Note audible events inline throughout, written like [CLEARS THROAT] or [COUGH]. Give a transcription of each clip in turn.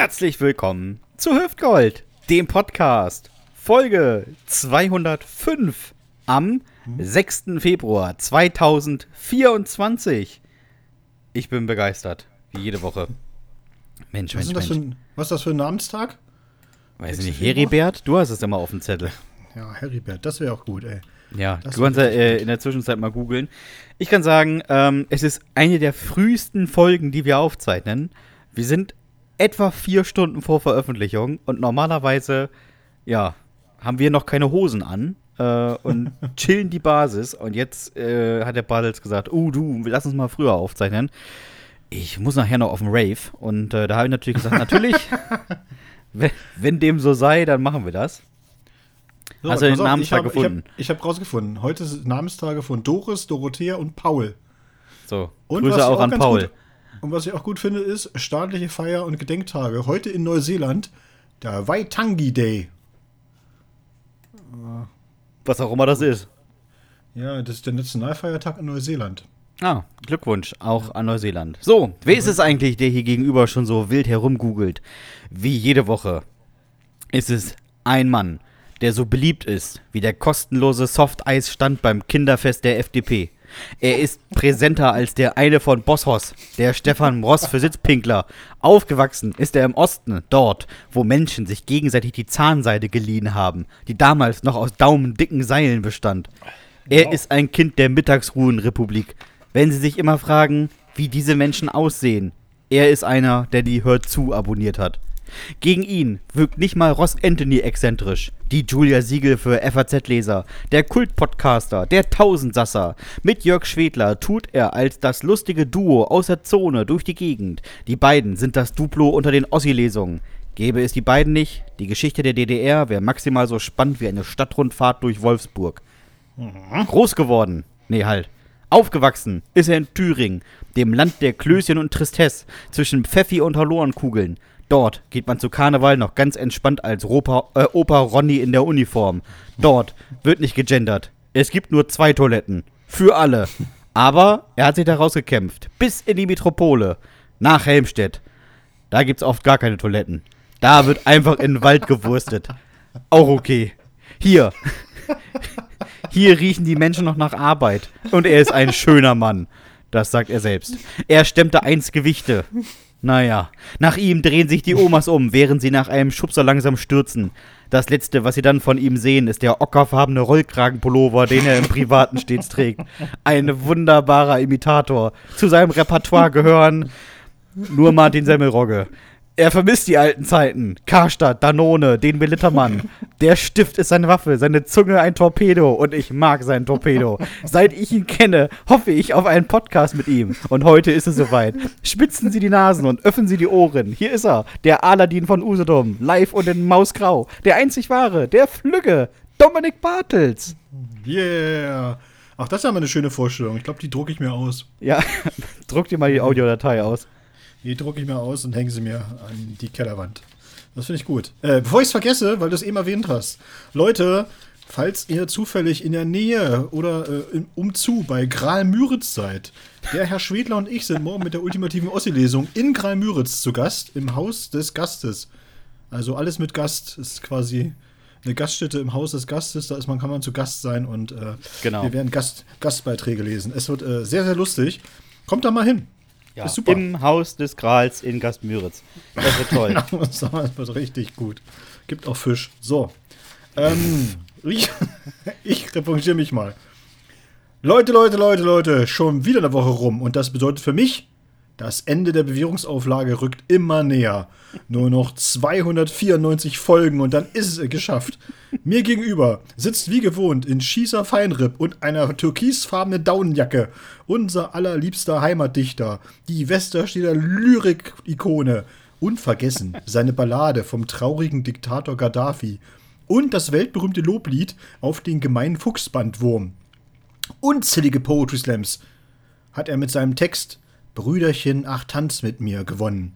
Herzlich willkommen zu Hüftgold, dem Podcast, Folge 205 am 6. Februar 2024. Ich bin begeistert, wie jede Woche. Mensch, Was, Mensch, ist das Mensch. für ein, was ist das für ein Namenstag? Weiß ich 6. nicht? Heribert, du hast es immer auf dem Zettel. Ja, Heribert, das wäre auch gut, ey. Ja, Das du kannst ja äh, in der Zwischenzeit mal googeln. Ich kann sagen, ähm, es ist eine der frühesten Folgen, die wir aufzeichnen. Wir sind etwa vier Stunden vor Veröffentlichung und normalerweise, ja, haben wir noch keine Hosen an äh, und [LAUGHS] chillen die Basis. Und jetzt äh, hat der Bartels gesagt, oh du, lass uns mal früher aufzeichnen. Ich muss nachher noch auf den Rave. Und äh, da habe ich natürlich gesagt, natürlich, [LAUGHS] wenn, wenn dem so sei, dann machen wir das. Hast du den Namenstag gefunden? Ich habe hab rausgefunden. Heute ist Namenstage von Doris, Dorothea und Paul. So, Und Grüße was ich auch an Paul. Gut, und was ich auch gut finde, ist staatliche Feier- und Gedenktage. Heute in Neuseeland der Waitangi Day. Was auch immer das ist. Ja, das ist der Nationalfeiertag in Neuseeland. Ah, Glückwunsch, auch an Neuseeland. So, wer ist es eigentlich, der hier gegenüber schon so wild herumgoogelt? Wie jede Woche ist es ein Mann, der so beliebt ist wie der kostenlose Softeisstand beim Kinderfest der FDP. Er ist präsenter als der eine von Bosshaus, der Stefan Ross für Sitzpinkler. Aufgewachsen ist er im Osten, dort, wo Menschen sich gegenseitig die Zahnseide geliehen haben, die damals noch aus daumendicken Seilen bestand. Er Wow. ist ein Kind der Mittagsruhenrepublik. Wenn Sie sich immer fragen, wie diese Menschen aussehen, er ist einer, der die Hört zu abonniert hat. Gegen ihn wirkt nicht mal Ross Anthony exzentrisch, die Julia Siegel für FAZ-Leser, der Kult-Podcaster, der Tausendsasser. Mit Jörg Schwedler tut er als das lustige Duo aus der Zone durch die Gegend. Die beiden sind das Duplo unter den Ossi-Lesungen. Gäbe es die beiden nicht, die Geschichte der DDR wäre maximal so spannend wie eine Stadtrundfahrt durch Wolfsburg. Groß geworden. Nee, halt. Aufgewachsen ist er in Thüringen, dem Land der Klößchen und Tristesse, zwischen Pfeffi und Hallorenkugeln. Dort geht man zu Karneval noch ganz entspannt als Opa, äh, Opa Ronny in der Uniform. Dort wird nicht gegendert. Es gibt nur zwei Toiletten. Für alle. Aber er hat sich da rausgekämpft. Bis in die Metropole. Nach Helmstedt. Da gibt's oft gar keine Toiletten. Da wird einfach in den Wald gewurstet. Auch okay. Hier. [LAUGHS] Hier riechen die Menschen noch nach Arbeit. Und er ist ein schöner Mann. Das sagt er selbst. Er stemmte eins Gewichte. Naja, nach ihm drehen sich die Omas um, während sie nach einem Schubser langsam stürzen. Das letzte, was sie dann von ihm sehen, ist der ockerfarbene Rollkragenpullover, den er im Privaten stets trägt. Ein wunderbarer Imitator. Zu seinem Repertoire gehören nur Martin Semmelrogge. Er vermisst die alten Zeiten. Karstadt, Danone, den Belittermann. Der Stift ist seine Waffe, seine Zunge ein Torpedo und ich mag seinen Torpedo. Seit ich ihn kenne, hoffe ich auf einen Podcast mit ihm. Und heute ist es soweit. Spitzen Sie die Nasen und öffnen Sie die Ohren. Hier ist er, der Aladdin von Usedom, live und in Mausgrau. Der einzig wahre, der Flügge, Dominik Bartels. Yeah. Ach, das ist ja mal eine schöne Vorstellung. Ich glaube, die drucke ich mir aus. Ja, [LAUGHS] druck dir mal die Audiodatei aus. Die drucke ich mir aus und hänge sie mir an die Kellerwand. Das finde ich gut. Äh, bevor ich es vergesse, weil du es eben erwähnt hast. Leute, falls ihr zufällig in der Nähe oder äh, im Umzu bei Graal-Müritz seid, der Herr Schwedler und ich sind morgen mit der ultimativen Ossi-Lesung in Graal-Müritz zu Gast im Haus des Gastes. Also alles mit Gast ist quasi eine Gaststätte im Haus des Gastes. Da ist man, kann man zu Gast sein und äh, Genau. wir werden Gast, Gastbeiträge lesen. Es wird äh, sehr, sehr lustig. Kommt da mal hin. Ja, Ist super. Im Haus des Grals in Gastmüritz. Das wird toll. [LAUGHS] Das wird richtig gut. Gibt auch Fisch. So. Ähm, ich, [LAUGHS] ich revanchiere mich mal. Leute, Leute, Leute, Leute, schon wieder eine Woche rum. Und das bedeutet für mich, das Ende der Bewährungsauflage rückt immer näher. Nur noch 294 Folgen und dann ist es geschafft. Mir gegenüber sitzt wie gewohnt in Schießer Feinripp und einer türkisfarbenen Daunenjacke unser allerliebster Heimatdichter, die Westerstedter Lyrik-Ikone. Unvergessen seine Ballade vom traurigen Diktator Gaddafi und das weltberühmte Loblied auf den gemeinen Fuchsbandwurm. Unzählige Poetry Slams hat er mit seinem Text Brüderchen, ach tanz mit mir gewonnen.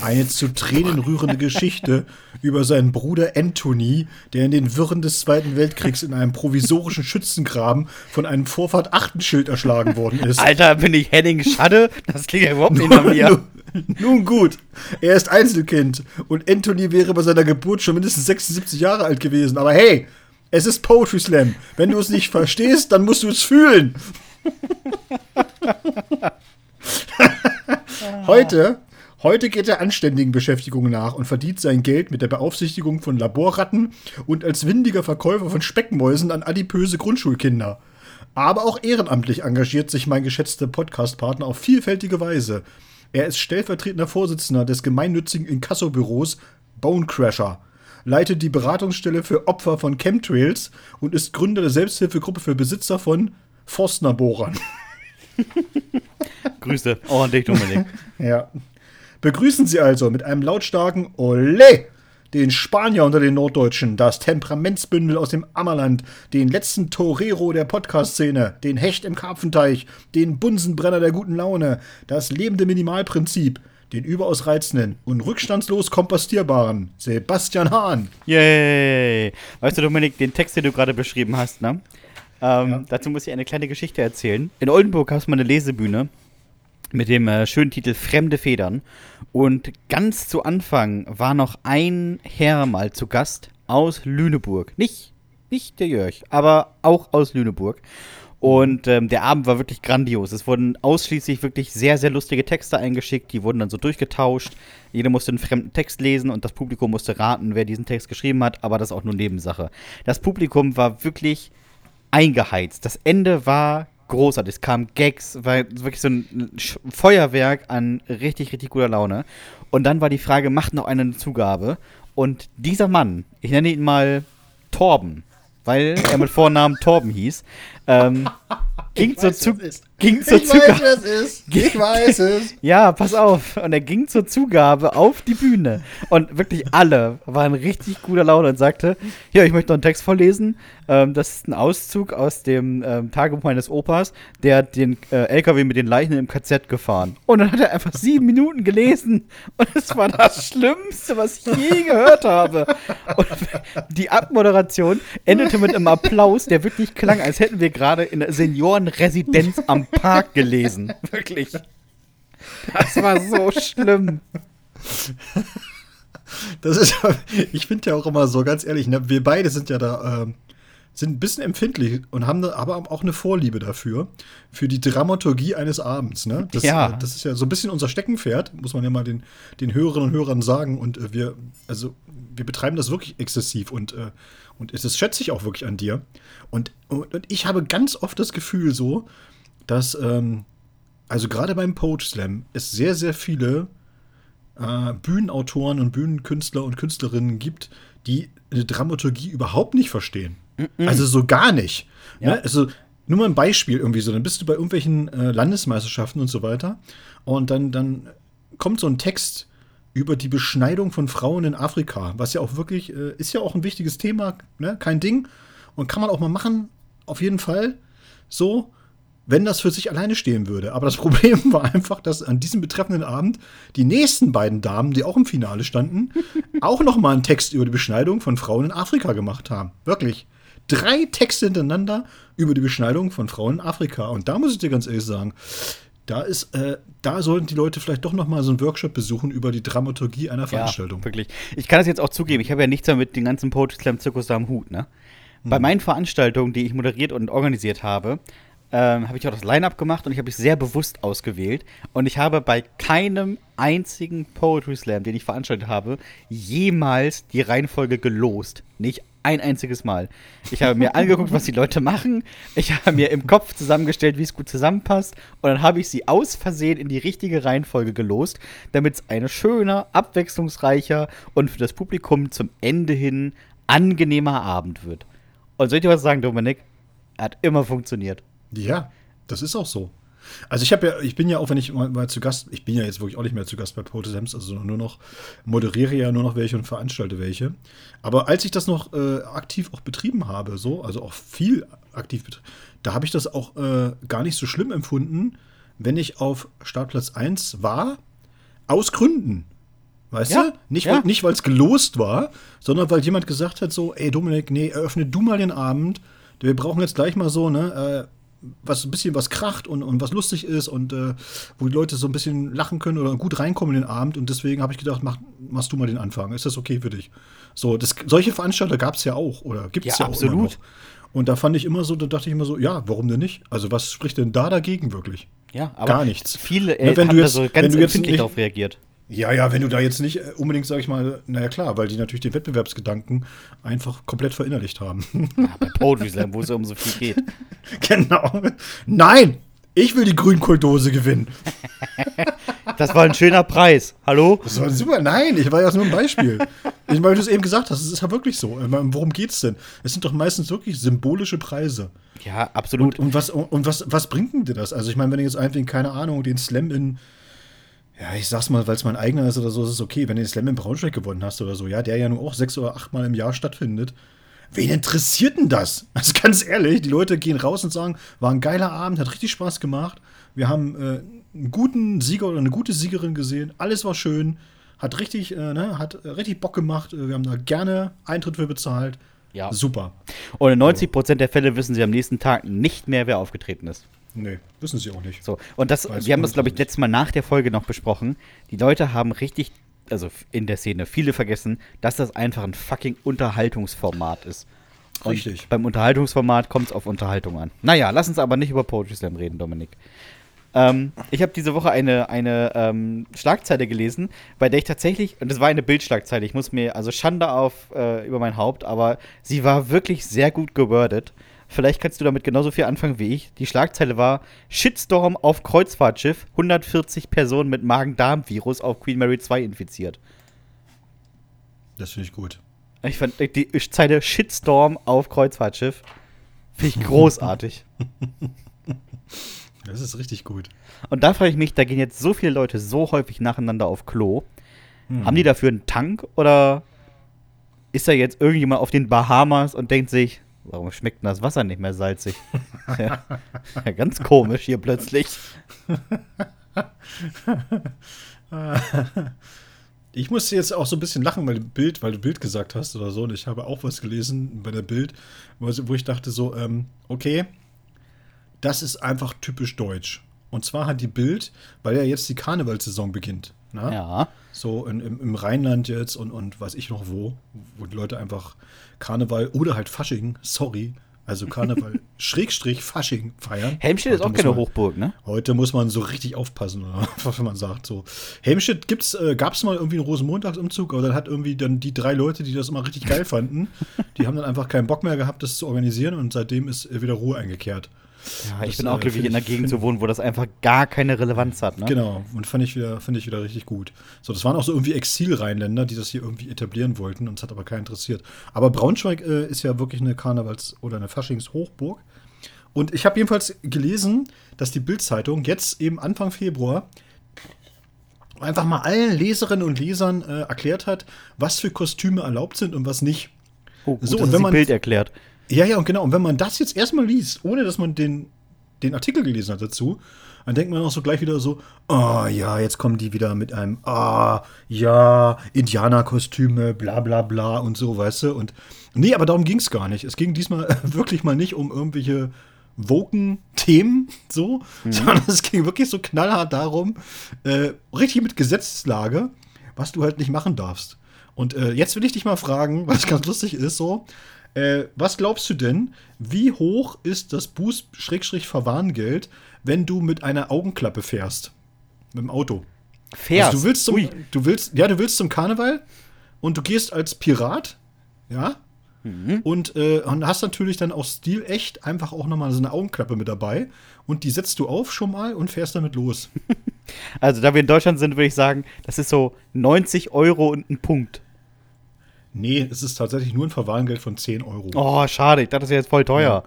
Eine zu Tränen rührende Geschichte über seinen Bruder Anthony, der in den Wirren des Zweiten Weltkriegs in einem provisorischen Schützengraben von einem Vorfahrt Achtenschild erschlagen worden ist. Alter, bin ich Henning Schadde? Das klingt ja überhaupt nicht nach mir. Nun gut, er ist Einzelkind und Anthony wäre bei seiner Geburt schon mindestens 76 Jahre alt gewesen. Aber hey, es ist Poetry Slam. Wenn du es nicht verstehst, dann musst du es fühlen. [LAUGHS] [LAUGHS] Heute Heute geht er anständigen Beschäftigungen nach und verdient sein Geld mit der Beaufsichtigung von Laborratten und als windiger Verkäufer von Speckmäusen an adipöse Grundschulkinder. Aber auch ehrenamtlich engagiert sich mein geschätzter Podcastpartner auf vielfältige Weise. Er ist stellvertretender Vorsitzender des gemeinnützigen Inkassobüros Bonecrasher, leitet die Beratungsstelle für Opfer von Chemtrails und ist Gründer der Selbsthilfegruppe für Besitzer von Forstnerbohrern. [LAUGHS] [LAUGHS] Grüße, auch an dich, Dominik. [LAUGHS] ja. Begrüßen Sie also mit einem lautstarken Ole den Spanier unter den Norddeutschen, das Temperamentsbündel aus dem Ammerland, den letzten Torero der Podcast-Szene, den Hecht im Karpfenteich, den Bunsenbrenner der guten Laune, das lebende Minimalprinzip, den überaus reizenden und rückstandslos kompostierbaren Sebastian Hahn. Yay! Weißt du, Dominik, den Text, den du gerade beschrieben hast, ne? Ähm, ja. Dazu muss ich eine kleine Geschichte erzählen. In Oldenburg hast du mal eine Lesebühne mit dem äh, schönen Titel Fremde Federn. Und ganz zu Anfang war noch ein Herr mal zu Gast aus Lüneburg. Nicht, nicht der Jörg, aber auch aus Lüneburg. Und ähm, der Abend war wirklich grandios. Es wurden ausschließlich wirklich sehr, sehr lustige Texte eingeschickt. Die wurden dann so durchgetauscht. Jeder musste einen fremden Text lesen und das Publikum musste raten, wer diesen Text geschrieben hat. Aber das ist auch nur Nebensache. Das Publikum war wirklich eingeheizt. Das Ende war großartig. Es kamen Gags, war wirklich so ein Feuerwerk an richtig, richtig guter Laune. Und dann war die Frage, macht noch eine Zugabe? Und dieser Mann, ich nenne ihn mal Torben, weil er mit Vornamen Torben hieß, ähm, ging zur, zu ging zur ich Zugabe. Weiß, es ist. [LAUGHS] Ich weiß es. ja, pass auf. Und er ging zur Zugabe auf die Bühne. Und wirklich alle waren richtig guter Laune und sagte: Ja, ich möchte noch einen Text vorlesen. Ähm, das ist ein Auszug aus dem ähm, Tagebuch meines Opas. Der hat den äh, LKW mit den Leichen im KZ gefahren. Und dann hat er einfach sieben Minuten gelesen. Und es war das Schlimmste, was ich je gehört habe. Und die Abmoderation endete mit einem Applaus, der wirklich klang, als hätten wir gerade in der Seniorenresidenz am Park gelesen. [LAUGHS] Wirklich. Das war so schlimm. Das ist, ich finde ja auch immer so, ganz ehrlich, ne, wir beide sind ja da, äh, sind ein bisschen empfindlich und haben ne, aber auch eine Vorliebe dafür, für die Dramaturgie eines Abends. Ne? Das, ja. Äh, das ist ja so ein bisschen unser Steckenpferd, muss man ja mal den, den Hörerinnen und Hörern sagen. Und äh, wir, also, wir betreiben das wirklich exzessiv und, äh, und das schätze ich auch wirklich an dir. Und, und, und ich habe ganz oft das Gefühl so, dass, ähm, also gerade beim Poach Slam, es sehr, sehr viele äh, Bühnenautoren und Bühnenkünstler und Künstlerinnen gibt, die eine Dramaturgie überhaupt nicht verstehen. Mm -mm. Also so gar nicht. Ja. Ne? Also nur mal ein Beispiel irgendwie so, dann bist du bei irgendwelchen äh, Landesmeisterschaften und so weiter und dann, dann kommt so ein Text über die Beschneidung von Frauen in Afrika, was ja auch wirklich, äh, ist ja auch ein wichtiges Thema, ne? kein Ding und kann man auch mal machen, auf jeden Fall so wenn das für sich alleine stehen würde. Aber das [LAUGHS] Problem war einfach, dass an diesem betreffenden Abend die nächsten beiden Damen, die auch im Finale standen, [LAUGHS] auch noch mal einen Text über die Beschneidung von Frauen in Afrika gemacht haben. Wirklich. Drei Texte hintereinander über die Beschneidung von Frauen in Afrika. Und da muss ich dir ganz ehrlich sagen, da ist, äh, da sollten die Leute vielleicht doch noch mal so einen Workshop besuchen über die Dramaturgie einer Veranstaltung. Ja, wirklich. Ich kann das jetzt auch zugeben. Ich habe ja nichts mehr mit dem ganzen Poetry Slam Zirkus da am Hut, ne? Bei hm. meinen Veranstaltungen, die ich moderiert und organisiert habe, ähm, habe ich auch das Line-Up gemacht und ich habe es sehr bewusst ausgewählt. Und ich habe bei keinem einzigen Poetry Slam, den ich veranstaltet habe, jemals die Reihenfolge gelost. Nicht ein einziges Mal. Ich habe mir angeguckt, was die Leute machen. Ich habe mir im Kopf zusammengestellt, wie es gut zusammenpasst. Und dann habe ich sie aus Versehen in die richtige Reihenfolge gelost, damit es ein schöner, abwechslungsreicher und für das Publikum zum Ende hin angenehmer Abend wird. Und soll ich dir was sagen, Dominik? Hat immer funktioniert. Ja, das ist auch so. Also ich habe ja, ich bin ja auch, wenn ich mal, mal, zu Gast, ich bin ja jetzt wirklich auch nicht mehr zu Gast bei Potesems, also nur noch, moderiere ja nur noch welche und veranstalte welche. Aber als ich das noch äh, aktiv auch betrieben habe, so, also auch viel aktiv betrieben, da habe ich das auch äh, gar nicht so schlimm empfunden, wenn ich auf Startplatz 1 war, aus Gründen. Weißt ja, du? Nicht, ja. nicht weil es gelost war, sondern weil jemand gesagt hat: so, ey Dominik, nee, eröffne du mal den Abend. Wir brauchen jetzt gleich mal so, ne? Äh, was ein bisschen was kracht und, und was lustig ist und äh, wo die Leute so ein bisschen lachen können oder gut reinkommen in den Abend. Und deswegen habe ich gedacht, mach, machst du mal den Anfang. Ist das okay für dich? So, das, solche Veranstalter gab es ja auch oder gibt es ja, Ja, absolut. auch. Und da fand ich immer so, da dachte ich immer so, ja, warum denn nicht? Also was spricht denn da dagegen wirklich? Ja, aber Gar nichts. viele Ja, äh, wenn haben du da jetzt- so wenn ganz du jetzt empfindlich nicht- darauf reagiert. Ja, ja, wenn du da jetzt nicht äh, unbedingt, sag ich mal, naja klar, weil die natürlich den Wettbewerbsgedanken einfach komplett verinnerlicht haben. Ja, bei Poetry Slam, wo es ja um so viel geht. [LAUGHS] genau. Nein! Ich will die Grünkohldose gewinnen. Das war ein schöner Preis. Hallo? Das war super. Nein, ich war ja nur ein Beispiel. ich, weil du es eben gesagt hast, es ist ja wirklich so. Meine, Worum geht's denn? Es sind doch meistens wirklich symbolische Preise. Ja, absolut. Und, und, was, und was, was bringt denn dir das? Also, ich meine, wenn du jetzt einfach, keine Ahnung, den Slam in, ja, ich sag's mal, weil es mein eigener ist oder so, ist es okay. Wenn du den Slam in Braunschweig gewonnen hast oder so, ja, der ja nur auch sechs oder acht Mal im Jahr stattfindet. Wen interessiert denn das? [LAUGHS] Also ganz ehrlich, die Leute gehen raus und sagen, war ein geiler Abend, hat richtig Spaß gemacht. Wir haben äh, einen guten Sieger oder eine gute Siegerin gesehen. Alles war schön, hat richtig, äh, ne, hat richtig Bock gemacht. Äh, Wir haben da gerne Eintritt für bezahlt. Ja. Super. Und in 90% der Fälle wissen sie am nächsten Tag nicht mehr, wer aufgetreten ist. Nee, wissen sie auch nicht. So, und das, Weiß wir haben das, glaube ich, nicht. letztes Mal nach der Folge noch besprochen. Die Leute haben richtig, also in der Szene, viele vergessen, dass das einfach ein fucking Unterhaltungsformat ist. Und Richtig. Beim Unterhaltungsformat kommt es auf Unterhaltung an. Naja, lass uns aber nicht über Poetry Slam reden, Dominik. Ähm, ich habe diese Woche eine, eine ähm, Schlagzeile gelesen, bei der ich tatsächlich, und das war eine Bildschlagzeile, ich muss mir, also Schande auf äh, über mein Haupt, aber sie war wirklich sehr gut gewordet. Vielleicht kannst du damit genauso viel anfangen wie ich. Die Schlagzeile war Shitstorm auf Kreuzfahrtschiff, 140 Personen mit Magen-Darm-Virus auf Queen Mary 2 infiziert. Das finde ich gut. Ich fand die Zeile Shitstorm auf Kreuzfahrtschiff finde ich großartig. [LAUGHS] Das ist richtig gut. Und da frage ich mich, da gehen jetzt so viele Leute so häufig nacheinander auf Klo. Haben die dafür einen Tank oder ist da jetzt irgendjemand auf den Bahamas und denkt sich, warum schmeckt denn das Wasser nicht mehr salzig? [LAUGHS] ja, ganz komisch hier plötzlich. Ich musste jetzt auch so ein bisschen lachen, weil du Bild, weil du Bild gesagt hast oder so. Und ich habe auch was gelesen bei der Bild, wo wo ich dachte so, ähm, okay, das ist einfach typisch deutsch. Und zwar hat die Bild, weil ja jetzt die Karnevalsaison beginnt. Ne? Ja. So in, im, im Rheinland jetzt und, und weiß ich noch wo, wo die Leute einfach Karneval oder halt Fasching, sorry, also Karneval [LAUGHS] Schrägstrich Fasching feiern. Helmstedt ist Heute auch muss keine man- Hochburg, ne? Heute muss man so richtig aufpassen, oder [LAUGHS] was man sagt. So. Helmstedt gibt's, äh, gab es mal irgendwie einen Rosenmontagsumzug, aber dann hat irgendwie dann die drei Leute, die das immer richtig geil fanden, [LAUGHS] die haben dann einfach keinen Bock mehr gehabt, das zu organisieren und seitdem ist wieder Ruhe eingekehrt. Ja, ich Das, bin auch äh, glücklich, in einer Gegend zu wohnen, wo das einfach gar keine Relevanz hat, ne? Genau, und fand ich wieder, finde ich wieder richtig gut. So, das waren auch so irgendwie Exil-Rheinländer, die das hier irgendwie etablieren wollten, uns hat aber keiner interessiert. Aber Braunschweig äh, ist ja wirklich eine Karnevals- oder eine Faschings-Hochburg. Und ich habe jedenfalls gelesen, dass die Bild-Zeitung jetzt eben Anfang Februar einfach mal allen Leserinnen und Lesern äh, erklärt hat, was für Kostüme erlaubt sind und was nicht. Oh, gut, So, und wenn man- Bild erklärt. Ja, ja, und genau. Und wenn man das jetzt erstmal liest, ohne dass man den, den Artikel gelesen hat dazu, dann denkt man auch so gleich wieder so, ah ja, jetzt kommen die wieder mit einem, ah ja, Indianerkostüme, bla bla bla und so, weißt du. Und nee, aber darum ging es gar nicht. Es ging diesmal [LAUGHS] wirklich mal nicht um irgendwelche woken Themen, so, sondern es ging wirklich so knallhart darum, äh, richtig mit Gesetzeslage, was du halt nicht machen darfst. Und äh, jetzt will ich dich mal fragen, was ganz lustig ist, so, äh, was glaubst du denn, wie hoch ist das Buß-Verwarngeld, wenn du mit einer Augenklappe fährst? Mit dem Auto. Fährst. Also du willst zum, Ui. du willst, ja, du willst zum Karneval und du gehst als Pirat, ja, Mhm. und, äh, und hast natürlich dann auch stilecht einfach auch nochmal so eine Augenklappe mit dabei und die setzt du auf schon mal und fährst damit los. [LAUGHS] Also, da wir in Deutschland sind, würde ich sagen, das ist so 90 Euro und ein Punkt. Nee, es ist tatsächlich nur ein Verwarngeld von 10 Euro. Oh, schade. Ich dachte, das wäre jetzt voll teuer.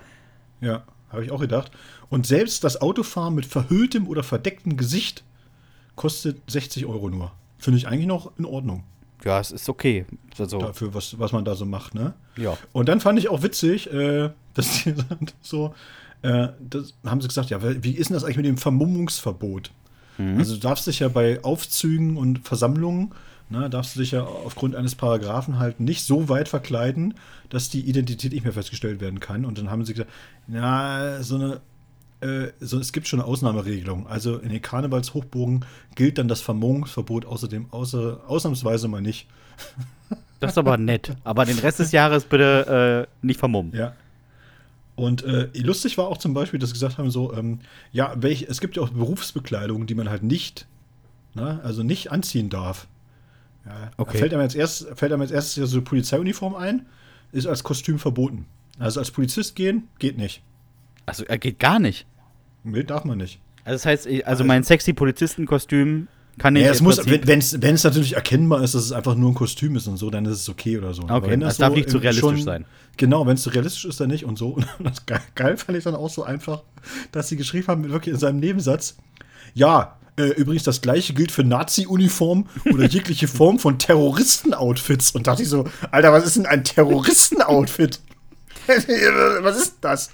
Ja, habe ich auch gedacht. Und selbst das Autofahren mit verhülltem oder verdecktem Gesicht kostet 60 Euro nur. Finde ich eigentlich noch in Ordnung. Ja, es ist okay. Also, Dafür, was, was man da so macht, ne? ja. Und dann fand ich auch witzig, äh, [LAUGHS] dass die so, äh, das haben sie gesagt, ja, wie ist denn das eigentlich mit dem Vermummungsverbot? Also du darfst dich ja bei Aufzügen und Versammlungen, ne, darfst du dich ja aufgrund eines Paragraphen halt nicht so weit verkleiden, dass die Identität nicht mehr festgestellt werden kann. Und dann haben sie gesagt, na, so eine äh, so, es gibt schon eine Ausnahmeregelung. Also in den Karnevalshochburgen gilt dann das Vermummungsverbot außerdem außer, ausnahmsweise mal nicht. [LAUGHS] Das ist aber nett. Aber den Rest des Jahres bitte äh, nicht vermummen. Ja. Und äh, lustig war auch zum Beispiel, dass sie gesagt haben, so, ähm, ja, welch, es gibt ja auch Berufsbekleidungen, die man halt nicht, ne, also nicht anziehen darf. Ja, Okay. Fällt einem als erst, fällt einem als erstes ja so eine Polizeiuniform ein, ist als Kostüm verboten. Also als Polizist gehen, geht nicht. Also, er geht gar nicht. Nee, darf man nicht. Also, das heißt, ich- also mein sexy Polizistenkostüm kann ich Ja, es muss, wenn es natürlich erkennbar ist, dass es einfach nur ein Kostüm ist und so, dann ist es okay oder so. Aber Okay, wenn das darf nicht zu realistisch sein. Genau, wenn es zu realistisch ist, dann nicht und so. [LAUGHS] Und das geil, geil fand ich dann auch so einfach, dass sie geschrieben haben, wirklich in seinem Nebensatz, ja, äh, übrigens das gleiche gilt für Nazi-Uniform oder jegliche [LAUGHS] Form von Terroristen-Outfits. Und dachte ich so, Alter, was ist denn ein Terroristen-Outfit? [LAUGHS] was ist das?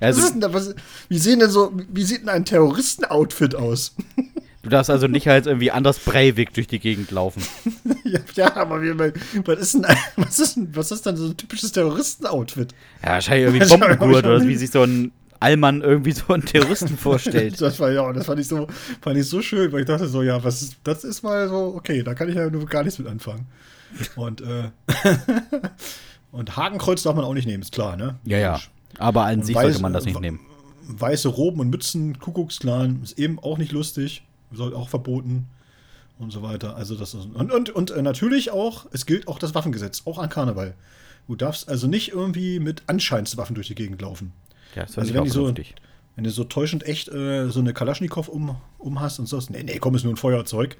Also- was ist denn da, was, wie sehen denn so, wie sieht denn ein Terroristen-Outfit aus? Du darfst also nicht als irgendwie Anders Breivik durch die Gegend laufen. [LAUGHS] Ja, ja, aber wie, was ist denn, was ist denn, was ist denn so ein typisches Terroristen-Outfit? Ja, wahrscheinlich irgendwie Bombengurt oder wie sich so ein Allmann irgendwie so einen Terroristen [LAUGHS] vorstellt. Das war ja, das fand ich so, fand ich so schön, weil ich dachte so, ja, was ist, das ist mal so, okay, da kann ich ja nur gar nichts mit anfangen. Und, äh, [LAUGHS] und Hakenkreuz darf man auch nicht nehmen, ist klar, ne? Ja, ja. Aber an Und sich weiß- sollte man das nicht nehmen. Weiße Roben und Mützen, Kuckucksklan, ist eben auch nicht lustig, soll auch verboten und so weiter. Also das ist, und, und, und äh, natürlich auch, es gilt auch das Waffengesetz, auch an Karneval. Du darfst also nicht irgendwie mit Anscheinswaffen durch die Gegend laufen. Ja, das also wenn die so-. Wenn du so täuschend echt äh, so eine Kalaschnikow um, um hast und so, nee, nee, komm, ist nur ein Feuerzeug,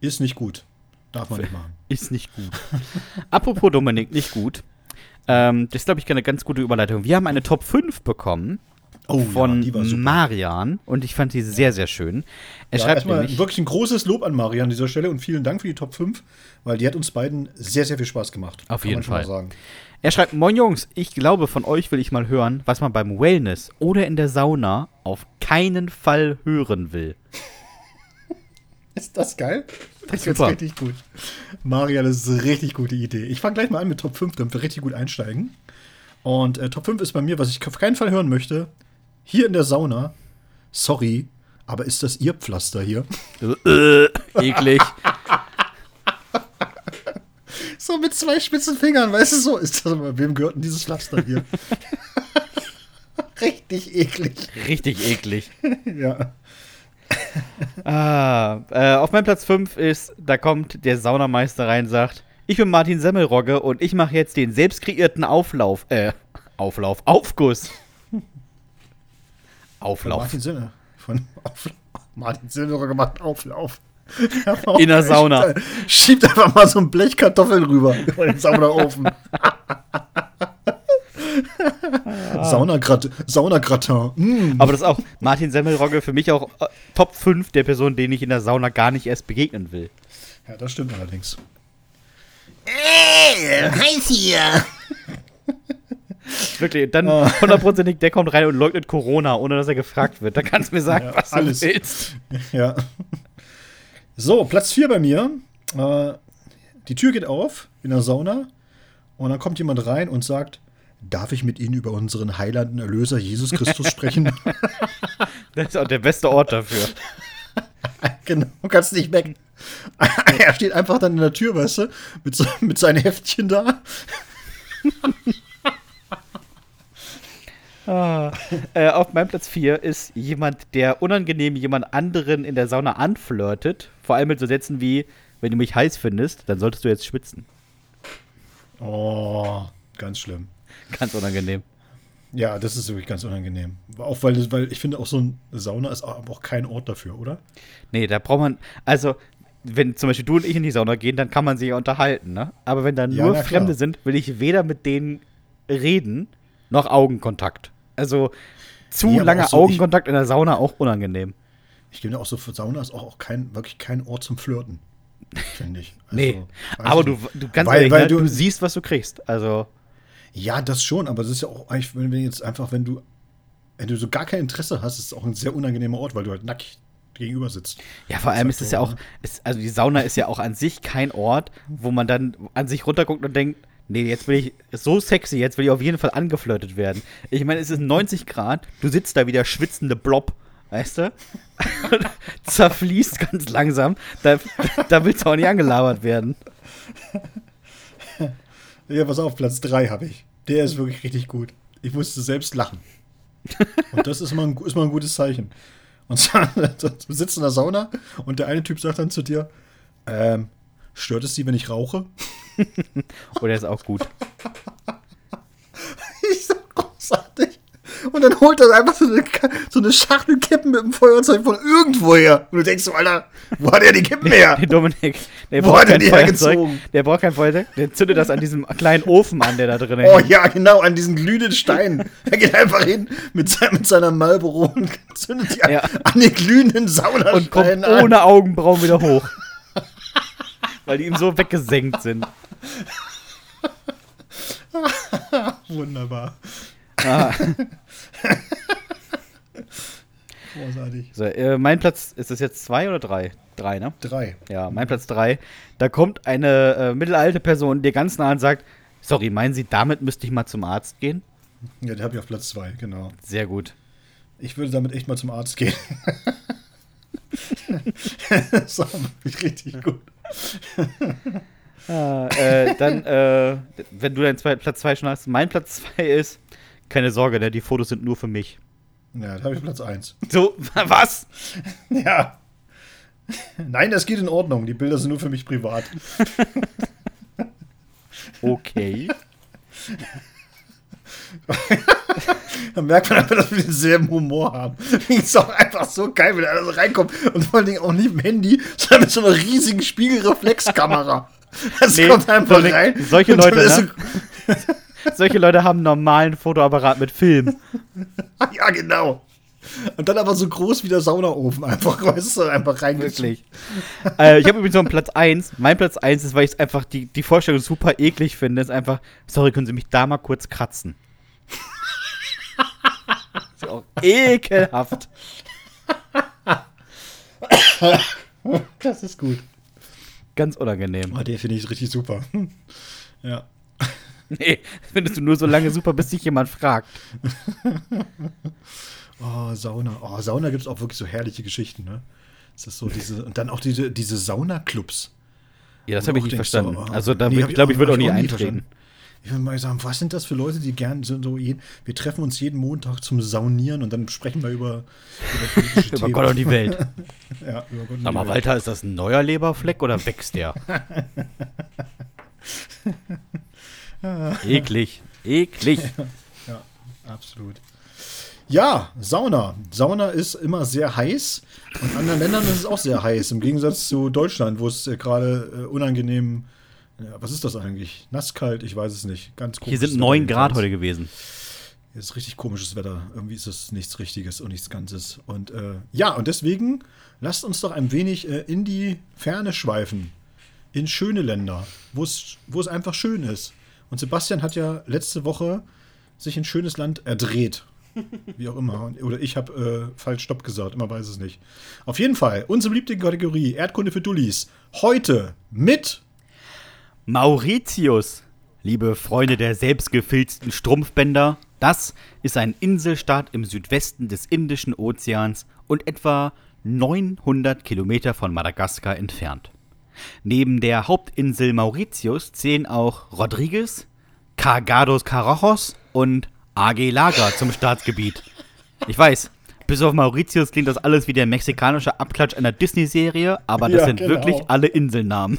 ist nicht gut. Darf man nicht machen. [LAUGHS] Ist nicht gut. Apropos Dominik, nicht gut. Ähm, das ist, glaube ich, eine ganz gute Überleitung. Wir haben eine Top 5 bekommen Oh, von die super. Marian und ich fand sie sehr, sehr schön. Er Ja, schreibt erstmal nämlich, wirklich ein großes Lob an Maria an dieser Stelle und vielen Dank für die Top 5, weil die hat uns beiden sehr, sehr viel Spaß gemacht. Auf Kann jeden Fall. Er schreibt, Moin Jungs, ich glaube, von euch will ich mal hören, was man beim Wellness oder in der Sauna auf keinen Fall hören will. [LAUGHS] Ist das geil? Das ist super. richtig gut. Maria, das ist eine richtig gute Idee. Ich fange gleich mal an mit Top 5, damit wir richtig gut einsteigen. Und äh, Top 5 ist bei mir, was ich auf keinen Fall hören möchte, hier in der Sauna. Sorry, aber ist das ihr Pflaster hier? [LAUGHS] äh, eklig. So mit zwei spitzen Fingern, weißt du so? Ist das aber, wem gehört denn dieses Pflaster hier? [LAUGHS] Richtig eklig. Richtig eklig. [LAUGHS] Ja. Ah, äh, auf meinem Platz 5 ist, da kommt der Saunameister rein und sagt, ich bin Martin Semmelrogge und ich mache jetzt den selbst kreierten Auflauf, äh, Auflauf, Aufguss. Auflauf. Martin Sinne. Von auf, Martin Silberer gemacht Auflauf. [LAUGHS] In der Sauna. Schiebt einfach mal so ein Blech Kartoffeln rüber [LAUGHS] über den Saunaofen. Saunagrat Saunagratin. Mm. Aber das ist auch Martin Semmelrogge für mich auch äh, Top 5 der Personen, denen ich in der Sauna gar nicht erst begegnen will. Ja, das stimmt allerdings. Ey, heiß hier. [LAUGHS] Wirklich, dann Ah. hundertprozentig, der kommt rein und leugnet Corona, ohne dass er gefragt wird. Da kannst du mir sagen, Ja, was du alles. willst. Ja. So, Platz 4 bei mir. Äh, die Tür geht auf in der Sauna und dann kommt jemand rein und sagt, darf ich mit Ihnen über unseren Heiland und Erlöser Jesus Christus sprechen? [LAUGHS] Das ist auch der beste Ort dafür. [LAUGHS] genau, kannst nicht weg. [LAUGHS] er steht einfach dann in der Tür, weißt du, mit, so, mit seinen Heftchen da. Ah, [LAUGHS] äh, auf meinem Platz 4 ist jemand, der unangenehm jemand anderen in der Sauna anflirtet. Vor allem mit so Sätzen wie, wenn du mich heiß findest, dann solltest du jetzt schwitzen. Oh, ganz schlimm. Ganz unangenehm. Ja, das ist wirklich ganz unangenehm. Auch weil, weil ich finde, auch so eine Sauna ist auch auch kein Ort dafür, oder? Nee, da braucht man, also, wenn zum Beispiel du und ich in die Sauna gehen, dann kann man sich ja unterhalten, ne? Aber wenn da Ja, nur na Fremde sind, will ich weder mit denen reden, noch Augenkontakt. Also, zu Nee, langer so, ich- Augenkontakt in der Sauna auch unangenehm. Ich finde auch so, für Sauna ist auch, auch kein, wirklich kein Ort zum Flirten. Finde ich. [LAUGHS] Also, Nee, aber ich du, du ganz Weil- ehrlich, weil ne, du- du siehst, was du kriegst. Also, Ja, das schon, aber das ist ja auch eigentlich, wenn wir jetzt einfach, wenn du, wenn du so gar kein Interesse hast, ist es auch ein sehr unangenehmer Ort, weil du halt nackt gegenüber sitzt. ja, vor allem halt ist es so, ja auch, ne? ist, also die Sauna ist ja auch an sich kein Ort, wo man dann an sich runterguckt und denkt, Nee, jetzt will ich so sexy, jetzt will ich auf jeden Fall angeflirtet werden. Ich meine, es ist 90 Grad, du sitzt da wie der schwitzende Blob, weißt du? [LAUGHS] Zerfließt ganz langsam. Da, da willst du auch nicht angelabert werden. Ja, pass auf, Platz 3 habe ich. Der ist wirklich richtig gut. Ich musste selbst lachen. Und das ist mal ein, ist mal ein gutes Zeichen. Und zwar, [LAUGHS] du sitzt in der Sauna und der eine Typ sagt dann zu dir, ähm, stört es Sie, wenn ich rauche? [LAUGHS] Oh, der ist auch gut. [LAUGHS] Ich sag großartig. Und dann holt er einfach so eine, so eine Schachtel Kippen mit dem Feuerzeug von irgendwoher. Und du denkst so, Alter, wo hat er die Kippen her? Der Dominik, der Wo braucht hat er kein die Feuerzeug. Der braucht kein Feuerzeug. Der zündet das an diesem kleinen Ofen an, der da drin Oh hängt. ja, genau, an diesen glühenden Stein. Er geht einfach hin mit, sein, mit seiner Marlboro und zündet die an, Ja. an den glühenden Und kommt Saunastein an. ohne Augenbrauen wieder hoch. Weil die ihm so weggesenkt sind. [LAUGHS] Wunderbar. Ah. [LAUGHS] Großartig. So, äh, mein Platz, ist das jetzt zwei oder drei? Drei, ne? Drei. Ja, mein Platz drei. Da kommt eine äh, mittelalte Person dir ganz nah und sagt, sorry, meinen Sie, damit müsste ich mal zum Arzt gehen? Ja, den habe ich auf Platz zwei, genau. Sehr gut. Ich würde damit echt mal zum Arzt gehen. [LAUGHS] das war wirklich richtig gut. Ah, äh, dann, äh, wenn du deinen zwei, Platz zwei schon hast, mein Platz zwei ist, keine Sorge, ne, die Fotos sind nur für mich. Ja, da habe ich Platz eins. So, [LAUGHS] was? Ja. Nein, das geht in Ordnung. Die Bilder sind nur für mich privat. Okay. Da merkt man einfach, dass wir denselben Humor haben. Es ist auch einfach so geil, wenn einer so reinkommt und vor allen Dingen auch nicht mit dem Handy, sondern mit so einer riesigen Spiegelreflexkamera. [LAUGHS] Das Nee, kommt einfach so- rein. solche Leute, ne? [LAUGHS] Solche Leute haben einen normalen Fotoapparat mit Film. [LAUGHS] Ja, genau. Und dann aber so groß wie der Saunaofen einfach, weißt du, einfach rein. Wirklich. äh, ich habe übrigens noch einen Platz 1. Mein Platz 1 ist, weil ich einfach die, die Vorstellung super eklig finde, ist einfach, sorry, können Sie mich da mal kurz kratzen? ist auch ekelhaft. Das ist gut. Ganz unangenehm. Oh, den finde ich richtig super. [LAUGHS] Ja. [LAUGHS] Nee, das findest du nur so lange super, bis dich jemand fragt. [LAUGHS] Oh, Sauna. Oh, Sauna gibt es auch wirklich so herrliche Geschichten, ne? Das ist so diese, und dann auch diese, diese Saunaclubs. Ja, das habe ich nicht verstanden. so, oh, also, da nee, hab ich glaube, ich würde auch nie eintreten. Ich würde mal sagen, was sind das für Leute, die gern so, so jeden, wir treffen uns jeden Montag zum Saunieren und dann sprechen wir über, über Über. Gott und die Welt. [LAUGHS] Ja, über Gott und Sag die mal, Welt. Walter, ist das ein neuer Leberfleck oder wächst der? [LAUGHS] Eklig. Eklig. Ja, absolut. Ja, Sauna. Sauna ist immer sehr heiß. Und in anderen Ländern ist es auch sehr heiß. Im Gegensatz zu Deutschland, wo es äh, gerade äh, unangenehm. Ja, was ist das eigentlich? Nasskalt? Ich weiß es nicht. Ganz Hier komisches sind 9 Wetter Grad heute gewesen. Hier ist richtig komisches Wetter. Irgendwie ist es nichts Richtiges und nichts Ganzes. Und äh, ja, und deswegen lasst uns doch ein wenig äh, in die Ferne schweifen. In schöne Länder, wo es einfach schön ist. Und Sebastian hat ja letzte Woche sich ein schönes Land erdreht. [LAUGHS] Wie auch immer. Oder ich habe äh, falsch Stopp gesagt, immer weiß es nicht. Auf jeden Fall, unsere beliebte Kategorie Erdkunde für Dullis. Heute mit Mauritius, liebe Freunde der selbstgefilzten Strumpfbänder, das ist ein Inselstaat im Südwesten des Indischen Ozeans und etwa 900 Kilometer von Madagaskar entfernt. Neben der Hauptinsel Mauritius zählen auch Rodriguez, Cargados Carajos und AG Lager zum Staatsgebiet. Ich weiß, bis auf Mauritius klingt das alles wie der mexikanische Abklatsch einer Disney-Serie, aber das Ja, sind genau. wirklich alle Inselnamen.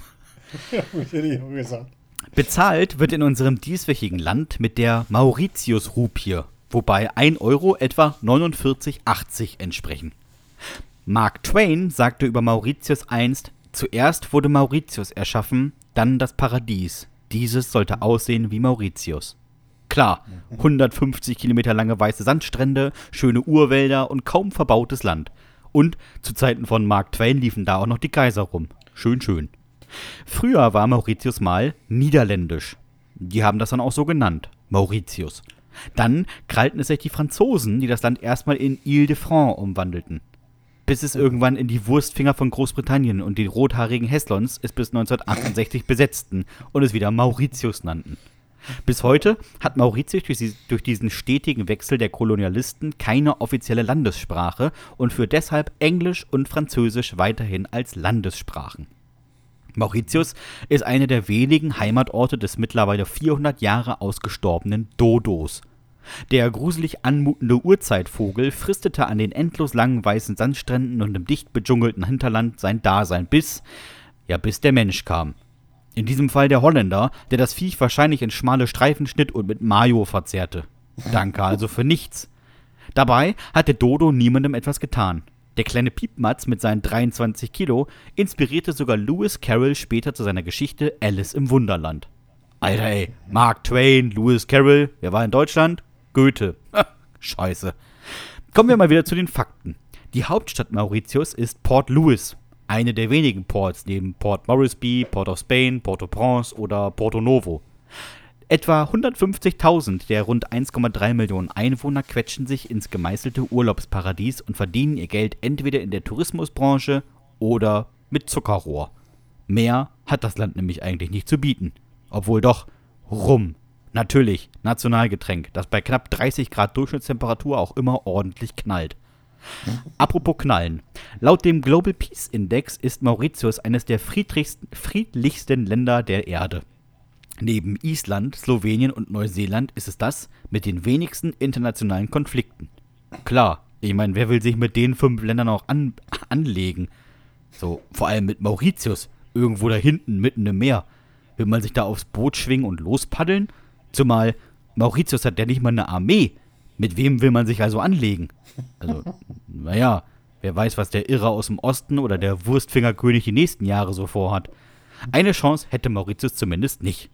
Bezahlt wird in unserem dieswöchigen Land mit der Mauritius-Rupie, wobei 1 Euro etwa 49,80 entsprechen. Mark Twain sagte über Mauritius einst, zuerst wurde Mauritius erschaffen, dann das Paradies. Dieses sollte aussehen wie Mauritius. Klar, 150 Kilometer lange weiße Sandstrände, schöne Urwälder und kaum verbautes Land. Und zu Zeiten von Mark Twain liefen da auch noch die Geiser rum. Schön, schön. Früher war Mauritius mal niederländisch. Die haben das dann auch so genannt, Mauritius. Dann krallten es sich die Franzosen, die das Land erstmal in Ile-de-France umwandelten. Bis es irgendwann in die Wurstfinger von Großbritannien und die rothaarigen Heslons es bis 1968 besetzten und es wieder Mauritius nannten. Bis heute hat Mauritius durch, durch, diesen stetigen Wechsel der Kolonialisten keine offizielle Landessprache und führt deshalb Englisch und Französisch weiterhin als Landessprachen. Mauritius ist einer der wenigen Heimatorte des mittlerweile 400 Jahre ausgestorbenen Dodos. Der gruselig anmutende Urzeitvogel fristete an den endlos langen weißen Sandstränden und im dicht bedschungelten Hinterland sein Dasein bis, ja bis der Mensch kam. In diesem Fall der Holländer, der das Viech wahrscheinlich in schmale Streifen schnitt und mit Mayo verzehrte. Danke also für nichts. Dabei hatte Dodo niemandem etwas getan. Der kleine Piepmatz mit seinen 23 Kilo inspirierte sogar Lewis Carroll später zu seiner Geschichte Alice im Wunderland. Alter ey, Mark Twain, Lewis Carroll, wer war in Deutschland? Goethe. Scheiße. Kommen wir mal wieder zu den Fakten. Die Hauptstadt Mauritius ist Port Louis, eine der wenigen Ports neben Port Moresby, Port of Spain, Port-au-Prince oder Porto Novo. Etwa 150.000 der rund 1,3 Millionen Einwohner quetschen sich ins gemeißelte Urlaubsparadies und verdienen ihr Geld entweder in der Tourismusbranche oder mit Zuckerrohr. Mehr hat das Land nämlich eigentlich nicht zu bieten. Obwohl doch, Rum Natürlich, Nationalgetränk, das bei knapp 30 Grad Durchschnittstemperatur auch immer ordentlich knallt. Apropos Knallen. Laut dem Global Peace Index ist Mauritius eines der friedlichsten Länder der Erde. Neben Island, Slowenien und Neuseeland ist es das mit den wenigsten internationalen Konflikten. Klar, ich meine, wer will sich mit den fünf Ländern auch an, anlegen? So, vor allem mit Mauritius, irgendwo da hinten, mitten im Meer. Will man sich da aufs Boot schwingen und lospaddeln? Zumal Mauritius hat ja nicht mal eine Armee. Mit wem will man sich also anlegen? Also, [LAUGHS] naja, wer weiß, was der Irrer aus dem Osten oder der Wurstfingerkönig die nächsten Jahre so vorhat. Eine Chance hätte Mauritius zumindest nicht.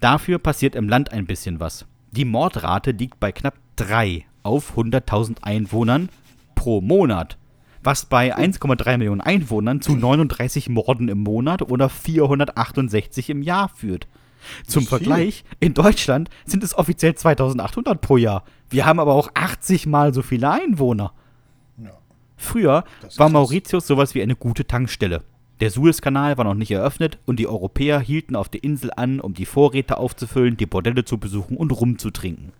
Dafür passiert im Land ein bisschen was. Die Mordrate liegt bei knapp 3 auf 100.000 Einwohnern pro Monat, was bei 1,3 Millionen Einwohnern zu 39 Morden im Monat oder 468 im Jahr führt. Zum Vergleich, in Deutschland sind es offiziell 2800 pro Jahr. Wir haben aber auch 80 mal so viele Einwohner. Früher war Mauritius sowas wie eine gute Tankstelle. Der Suezkanal war noch nicht eröffnet und die Europäer hielten auf der Insel an, um die Vorräte aufzufüllen, die Bordelle zu besuchen und rumzutrinken.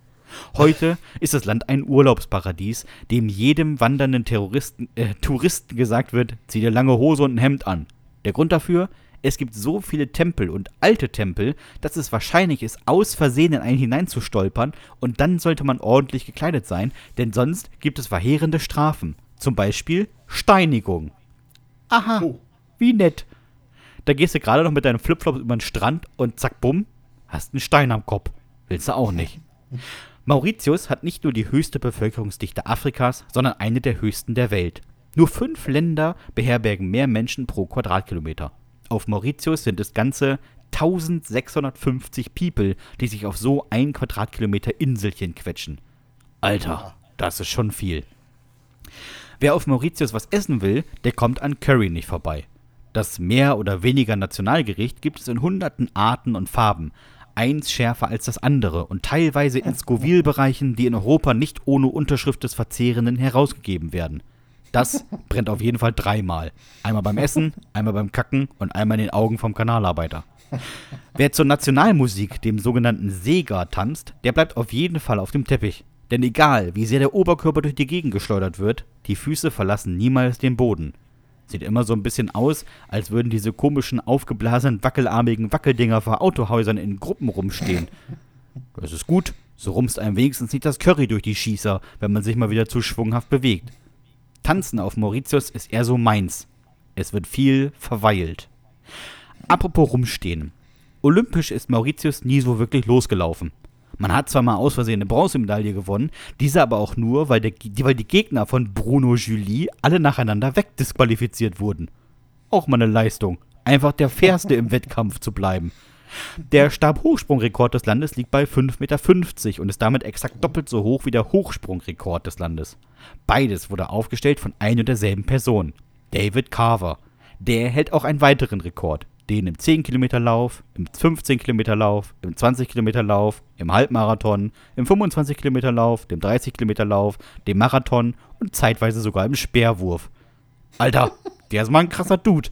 Heute ist das Land ein Urlaubsparadies, dem jedem wandernden Terroristen, äh, Touristen gesagt wird, zieh dir lange Hose und ein Hemd an. Der Grund dafür? es gibt so viele Tempel und alte Tempel, dass es wahrscheinlich ist, aus Versehen in einen hineinzustolpern und dann sollte man ordentlich gekleidet sein, denn sonst gibt es verheerende Strafen. Zum Beispiel Steinigung. Aha, oh. Wie nett. Da gehst du gerade noch mit deinem Flipflop über den Strand und zack, bumm, hast einen Stein am Kopf. Willst du auch nicht. Mauritius hat nicht nur die höchste Bevölkerungsdichte Afrikas, sondern eine der höchsten der Welt. Nur fünf Länder beherbergen mehr Menschen pro Quadratkilometer. Auf Mauritius sind es ganze 1650 People, die sich auf so ein Quadratkilometer Inselchen quetschen. Alter, das ist schon viel. Wer auf Mauritius was essen will, der kommt an Curry nicht vorbei. Das mehr oder weniger Nationalgericht gibt es in hunderten Arten und Farben, eins schärfer als das andere und teilweise in Scoville-Bereichen, die in Europa nicht ohne Unterschrift des Verzehrenden herausgegeben werden. Das [LAUGHS] brennt auf jeden Fall dreimal. Einmal beim Essen, einmal beim Kacken und einmal in den Augen vom Kanalarbeiter. Wer zur Nationalmusik, dem sogenannten Sega, tanzt, der bleibt auf jeden Fall auf dem Teppich. Denn egal, wie sehr der Oberkörper durch die Gegend geschleudert wird, die Füße verlassen niemals den Boden. Sieht immer so ein bisschen aus, als würden diese komischen, aufgeblasenen, wackelarmigen Wackeldinger vor Autohäusern in Gruppen rumstehen. Das ist gut, so rumst einem wenigstens nicht das Curry durch die Schießer, wenn man sich mal wieder zu schwunghaft bewegt. Tanzen auf Mauritius ist eher so meins. Es wird viel verweilt. Apropos rumstehen. Olympisch ist Mauritius nie so wirklich losgelaufen. Man hat zwar mal aus Versehen eine Bronzemedaille gewonnen, diese aber auch nur, weil, der, weil die Gegner von Bruno Julie alle nacheinander wegdisqualifiziert wurden. Auch mal eine Leistung. Einfach der Fairste im Wettkampf zu bleiben. Der Stabhochsprungrekord des Landes liegt bei 5,50 Meter und ist damit exakt doppelt so hoch wie der Hochsprungrekord des Landes. Beides wurde aufgestellt von ein und derselben Person, David Carver. Der hält auch einen weiteren Rekord, den im 10-Kilometer-Lauf, im 15-Kilometer-Lauf, im 20-Kilometer-Lauf, im Halbmarathon, im 25-Kilometer-Lauf, dem 30-Kilometer-Lauf, dem Marathon und zeitweise sogar im Speerwurf. Alter, [LAUGHS] der ist mal ein krasser Dude.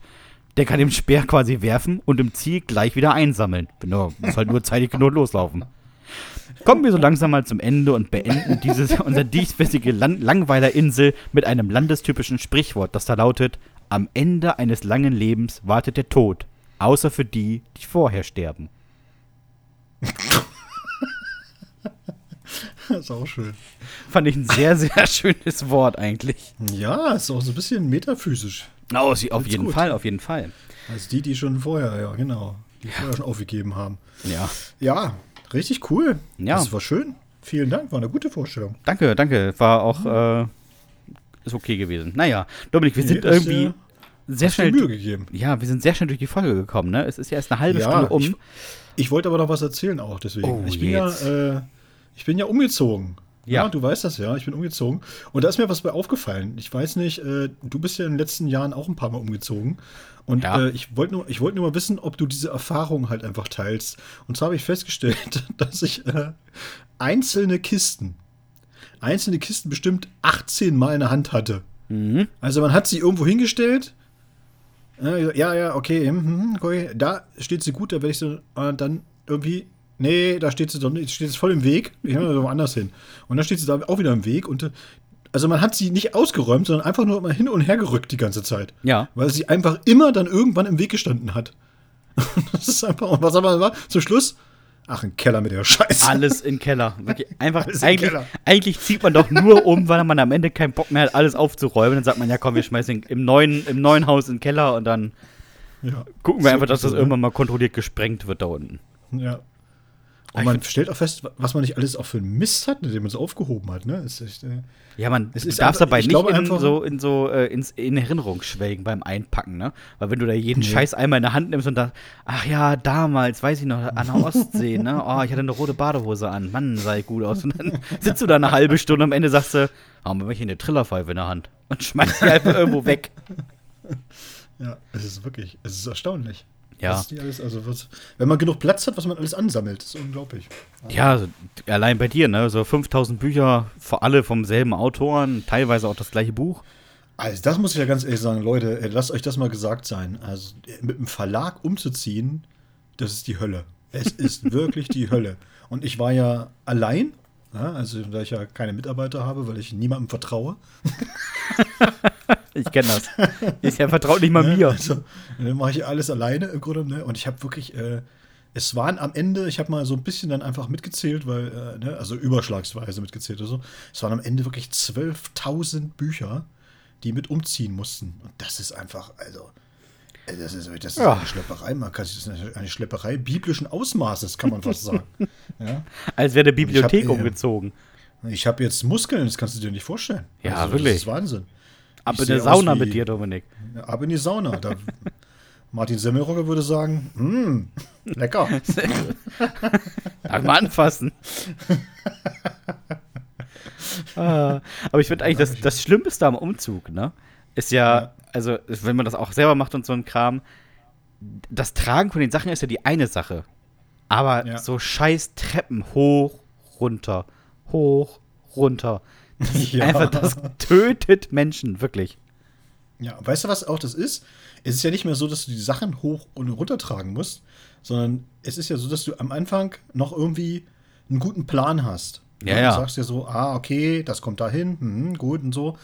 Der kann den Speer quasi werfen und im Ziel gleich wieder einsammeln. Genau, muss halt nur zeitig genug loslaufen. Kommen wir so langsam mal zum Ende und beenden dieses, [LAUGHS] unser diesbissige Lan Langweilerinsel mit einem landestypischen Sprichwort, das da lautet: Am Ende eines langen Lebens wartet der Tod, außer für die, die vorher sterben. Das [LAUGHS] ist auch schön. Fand ich ein sehr, sehr schönes Wort eigentlich. Ja, ist auch so ein bisschen metaphysisch. Oh, sie- auf jeden gut. Fall, auf jeden Fall. Also die, die schon vorher, ja, genau. Die vorher schon aufgegeben haben. Ja. Ja, richtig cool. Ja. Das war schön. Vielen Dank, war eine gute Vorstellung. Danke, danke. War auch, äh, ist okay gewesen. Naja, Dominik, wir Nee, sind irgendwie äh, sehr schnell. Mühe gegeben. Ja, wir sind sehr schnell durch die Folge gekommen, ne? Es ist ja erst eine halbe Ja, Stunde um. ich- Ich wollte aber noch was erzählen auch, deswegen. Oh, ich bin jetzt. ja, äh, ich bin ja umgezogen. Ja. du weißt das ja, ich bin umgezogen. Und da ist mir was bei aufgefallen. Ich weiß nicht, äh, du bist ja in den letzten Jahren auch ein paar Mal umgezogen. Und Ja. äh, ich wollte nur, ich wollte nur mal wissen, ob du diese Erfahrung halt einfach teilst. Und zwar habe ich festgestellt, [LAUGHS] dass ich äh, einzelne Kisten, einzelne Kisten bestimmt 18 Mal in der Hand hatte. Mhm. Also man hat sie irgendwo hingestellt. Äh, Ja, ja, okay, hm, hm, okay. Da steht sie gut, da werde ich so äh, dann irgendwie. Nee, da steht sie doch nicht, steht sie voll im Weg. Ich höre so woanders hin. Und dann steht sie da auch wieder im Weg. Und äh, also man hat sie nicht ausgeräumt, sondern einfach nur mal hin und her gerückt die ganze Zeit. Ja. Weil sie einfach immer dann irgendwann im Weg gestanden hat. [LAUGHS] das ist einfach. Und was aber war? Zum Schluss? Ach, ein Keller mit der Scheiße. Alles in Keller. Wirklich einfach, eigentlich, Keller. eigentlich zieht man doch nur um, weil man am Ende keinen Bock mehr hat, alles aufzuräumen. Dann sagt man, ja komm, wir schmeißen im neuen, im neuen Haus in den Keller und dann Ja. gucken wir einfach, dass das ne? irgendwann mal kontrolliert gesprengt wird da unten. Ja. Und man stellt auch fest, was man nicht alles auch für einen Mist hat, mit dem man es aufgehoben hat. Ne? Ist echt, äh, Ja, man Es ist einfach- dabei ich nicht in so, in, so äh, ins, in Erinnerung schwelgen beim Einpacken, ne? Weil wenn du da jeden Nee. Scheiß einmal in der Hand nimmst und da, ach ja, damals, weiß ich noch, an der Ostsee, ne? [LAUGHS] Oh, ich hatte eine rote Badehose an. Mann, sah ich gut aus. Und dann [LAUGHS] sitzt du da eine halbe Stunde am Ende sagst du, haben wir hier eine Trillerpfeife in der Hand und schmeißt die einfach irgendwo weg. [LAUGHS] ja, es ist wirklich, es ist erstaunlich. Ja. Was die alles, also was, wenn man genug Platz hat, was man alles ansammelt, ist unglaublich. Ja, also, allein bei dir, ne? So 5000 Bücher, vor alle vom selben Autoren, teilweise auch das gleiche Buch. Also, das muss ich ja ganz ehrlich sagen, Leute, ey, lasst euch das mal gesagt sein. Also, mit einem Verlag umzuziehen, das ist die Hölle. Es ist [LAUGHS] wirklich die Hölle. Und ich war ja allein, ja, also da ich ja keine Mitarbeiter habe, weil ich niemandem vertraue. Ich kenne das. Ist ja vertraut nicht mal Ne? mir. Also, dann mache ich alles alleine im Grunde. Ne? Und ich habe wirklich, äh, es waren am Ende, ich habe mal so ein bisschen dann einfach mitgezählt, weil, äh, ne? also überschlagsweise mitgezählt oder so. Es waren am Ende wirklich 12.000 Bücher, die mit umziehen mussten. Und das ist einfach, also, das ist, das ist Ja. eine Schlepperei. Man kann das ist eine, eine Schlepperei biblischen Ausmaßes, kann man fast sagen. [LAUGHS] ja? Als wäre der Bibliothek Ich hab, umgezogen. Ich habe jetzt Muskeln, das kannst du dir nicht vorstellen. Ja, also, wirklich. Das ist Wahnsinn. Ab ich in der aus Sauna wie- mit dir, Dominik. Ab in die Sauna. Da, [LAUGHS] Martin Semmelrocker würde sagen, "Mm, lecker. [LAUGHS] Darf mal anfassen. ah, aber ich finde eigentlich, das, das Schlimmste am Umzug, ne? Ist ja, Ja. also, wenn man das auch selber macht und so ein Kram, das Tragen von den Sachen ist ja die eine Sache. Aber Ja. so scheiß Treppen hoch, runter, hoch, runter. Das [LAUGHS] Ja. Einfach, das tötet Menschen, wirklich. Ja, weißt du, was auch das ist? Es ist ja nicht mehr so, dass du die Sachen hoch und runter tragen musst, sondern es ist ja so, dass du am Anfang noch irgendwie einen guten Plan hast. Ja, Du ja. sagst ja so, ah, okay, das kommt dahin, hm, gut und so.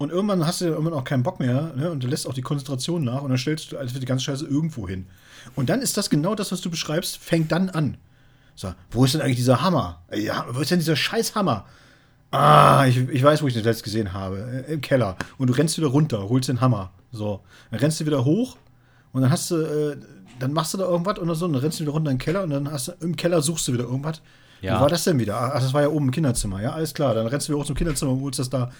Und irgendwann hast du ja irgendwann auch keinen Bock mehr ne? und du lässt auch die Konzentration nach und dann stellst du also die ganze Scheiße irgendwo hin. Und dann ist das genau das, was du beschreibst, fängt dann an. So, wo ist denn eigentlich dieser Hammer? Ja, wo ist denn dieser scheiß Hammer? Ah, ich, ich weiß, wo ich den letzt gesehen habe. Äh, Im Keller. Und du rennst wieder runter, holst den Hammer. So. Dann rennst du wieder hoch und dann hast du, äh, dann machst du da irgendwas oder so, und dann rennst du wieder runter in den Keller und dann hast du, im Keller suchst du wieder irgendwas. Ja. Wo war das denn wieder? Ach, das war ja oben im Kinderzimmer, ja, alles klar. Dann rennst du wieder hoch zum Kinderzimmer und holst das da.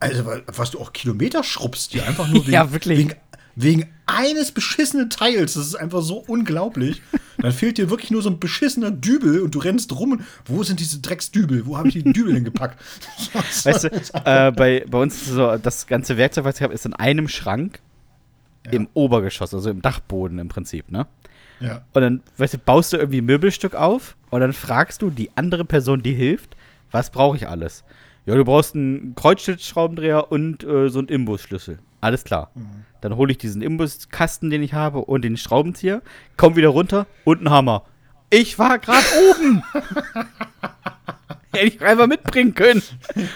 Also, wa- was du auch Kilometer schrubbst, die einfach nur [LAUGHS] wegen, Ja, wirklich. wegen, wegen eines beschissenen Teils. Das ist einfach so unglaublich. Dann fehlt dir wirklich nur so ein beschissener Dübel und du rennst rum. Und, wo sind diese Drecksdübel? Wo habe ich die Dübel hingepackt? [LAUGHS] Weißt du, äh, bei, bei uns ist so, das ganze Werkzeug, was ich habe, ist in einem Schrank im Obergeschoss, also im Dachboden im Prinzip, ne? ja. Und dann, weißt du, baust du irgendwie ein Möbelstück auf und dann fragst du die andere Person, die hilft, was brauche ich alles? Ja, du brauchst einen Kreuzschlitzschraubendreher und äh, so einen Imbusschlüssel. Alles klar. Mhm. Dann hole ich diesen Imbuskasten, den ich habe, und den Schraubenzieher, komm wieder runter und einen Hammer. Ich war gerade oben. [LAUGHS] Hätte ich einfach mitbringen können.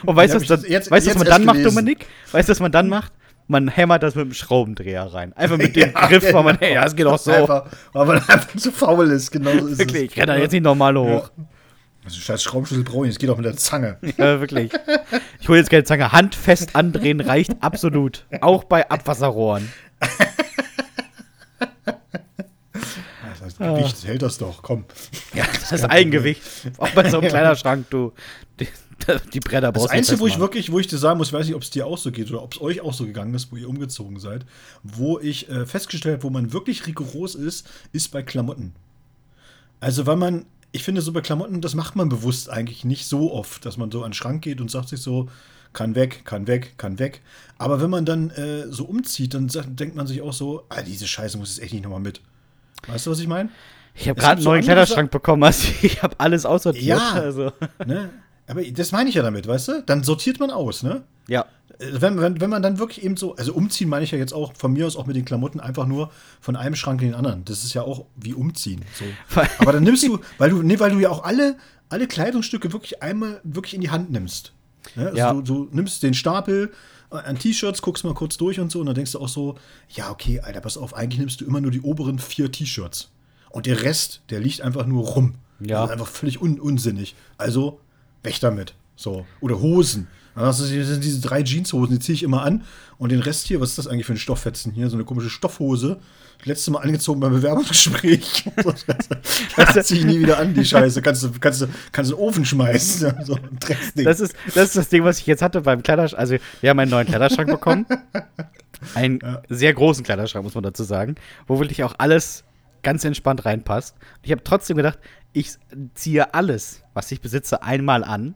Und weißt du, was, dann- das jetzt- weißt, was jetzt man dann macht. Dominik? Weißt du, was man dann macht? Man hämmert das mit dem Schraubendreher rein. Einfach mit [LAUGHS] dem Ja, Griff, weil man, genau. hey, das geht auch so. Einfach, weil man [LAUGHS] einfach zu faul ist. Genau so ist Wirklich, es. ich renne da jetzt nicht normal hoch. Also scheiß Schraubenschlüssel brauche ich. Es geht auch mit der Zange. [LAUGHS] Ja, wirklich. Ich hole jetzt keine Zange. Handfest andrehen reicht absolut. Auch bei Abwasserrohren. Das heißt, Gewicht hält das doch. Komm. Ja, das ist Eigengewicht. Auch bei so einem [LAUGHS] Kleiderschrank, du. Die, die Bretter Das brauchst du nicht Einzige, wo ich wirklich, wo ich dir sagen muss, ich weiß nicht, ob es dir auch so geht oder ob es euch auch so gegangen ist, wo ihr umgezogen seid, wo ich äh, festgestellt habe, wo man wirklich rigoros ist, ist bei Klamotten. Also, weil man, ich finde, so bei Klamotten, das macht man bewusst eigentlich nicht so oft, dass man so an den Schrank geht und sagt sich so, kann weg, kann weg, kann weg. Aber wenn man dann äh, so umzieht, dann sagt, denkt man sich auch so, ah, diese Scheiße muss jetzt echt nicht nochmal mit. Weißt du, was ich meine? Ich habe gerade einen neuen Kleiderschrank bekommen. Also [LAUGHS] ich habe alles aussortiert. Ja. Also. Ne? Aber das meine ich ja damit, weißt du? Dann sortiert man aus, ne? Ja. Äh, Wenn, wenn, wenn man dann wirklich eben so, also umziehen meine ich ja jetzt auch von mir aus auch mit den Klamotten einfach nur von einem Schrank in den anderen. Das ist ja auch wie umziehen. So. Aber dann nimmst du, weil du, nee, weil du ja auch alle, alle Kleidungsstücke wirklich einmal wirklich in die Hand nimmst. Ne? Also Ja. du, du nimmst den Stapel äh, an T-Shirts, guckst mal kurz durch und so, und dann denkst du auch so, ja, okay, Alter, pass auf, eigentlich nimmst du immer nur die oberen vier T-Shirts. Und der Rest, der liegt einfach nur rum. Ja. Das ist einfach völlig un unsinnig. Also, weg damit. So. Oder Hosen. Das sind diese drei Jeanshosen, die ziehe ich immer an. Und den Rest hier, was ist das eigentlich für ein Stofffetzen hier? So eine komische Stoffhose. Das letzte Mal angezogen beim Bewerbungsgespräch. [LAUGHS] das ziehe ich nie wieder an, die Scheiße. Kannst du, kannst du, kannst du in den Ofen schmeißen. So ein Drecksding. Das ist, das ist das Ding, was ich jetzt hatte beim Kleiderschrank. Also, wir haben einen neuen Kleiderschrank bekommen. Einen sehr großen Kleiderschrank, muss man dazu sagen, wo wirklich auch alles ganz entspannt reinpasst. Ich habe trotzdem gedacht, ich ziehe alles, was ich besitze, einmal an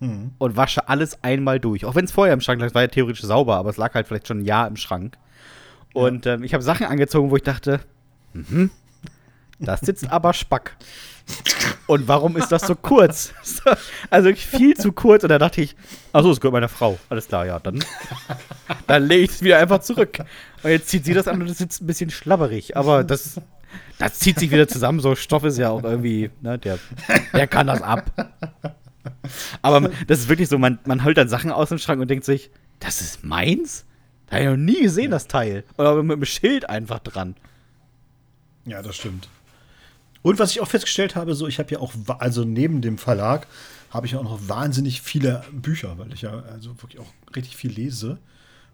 Mhm. und wasche alles einmal durch. Auch wenn es vorher im Schrank lag, war ja theoretisch sauber, aber es lag halt vielleicht schon ein Jahr im Schrank. Und ähm, ich habe Sachen angezogen, wo ich dachte, mhm, das sitzt aber Spack. Und warum ist das so kurz? [LAUGHS] Also viel zu kurz. Und da dachte ich, achso, es gehört meiner Frau. Alles klar, ja, dann, dann lege ich es wieder einfach zurück. Und jetzt zieht sie das an und es sitzt ein bisschen schlabberig. Aber das, das zieht sich wieder zusammen. So Stoff ist ja auch irgendwie, ne, der, der kann das ab. Aber das ist wirklich so, man, man holt dann Sachen aus dem Schrank und denkt sich, das ist meins? Da habe ich noch nie gesehen, das Teil. Oder mit einem Schild einfach dran. Ja, das stimmt. Und was ich auch festgestellt habe, so ich habe ja auch, also neben dem Verlag, habe ich ja auch noch wahnsinnig viele Bücher, weil ich ja also wirklich auch richtig viel lese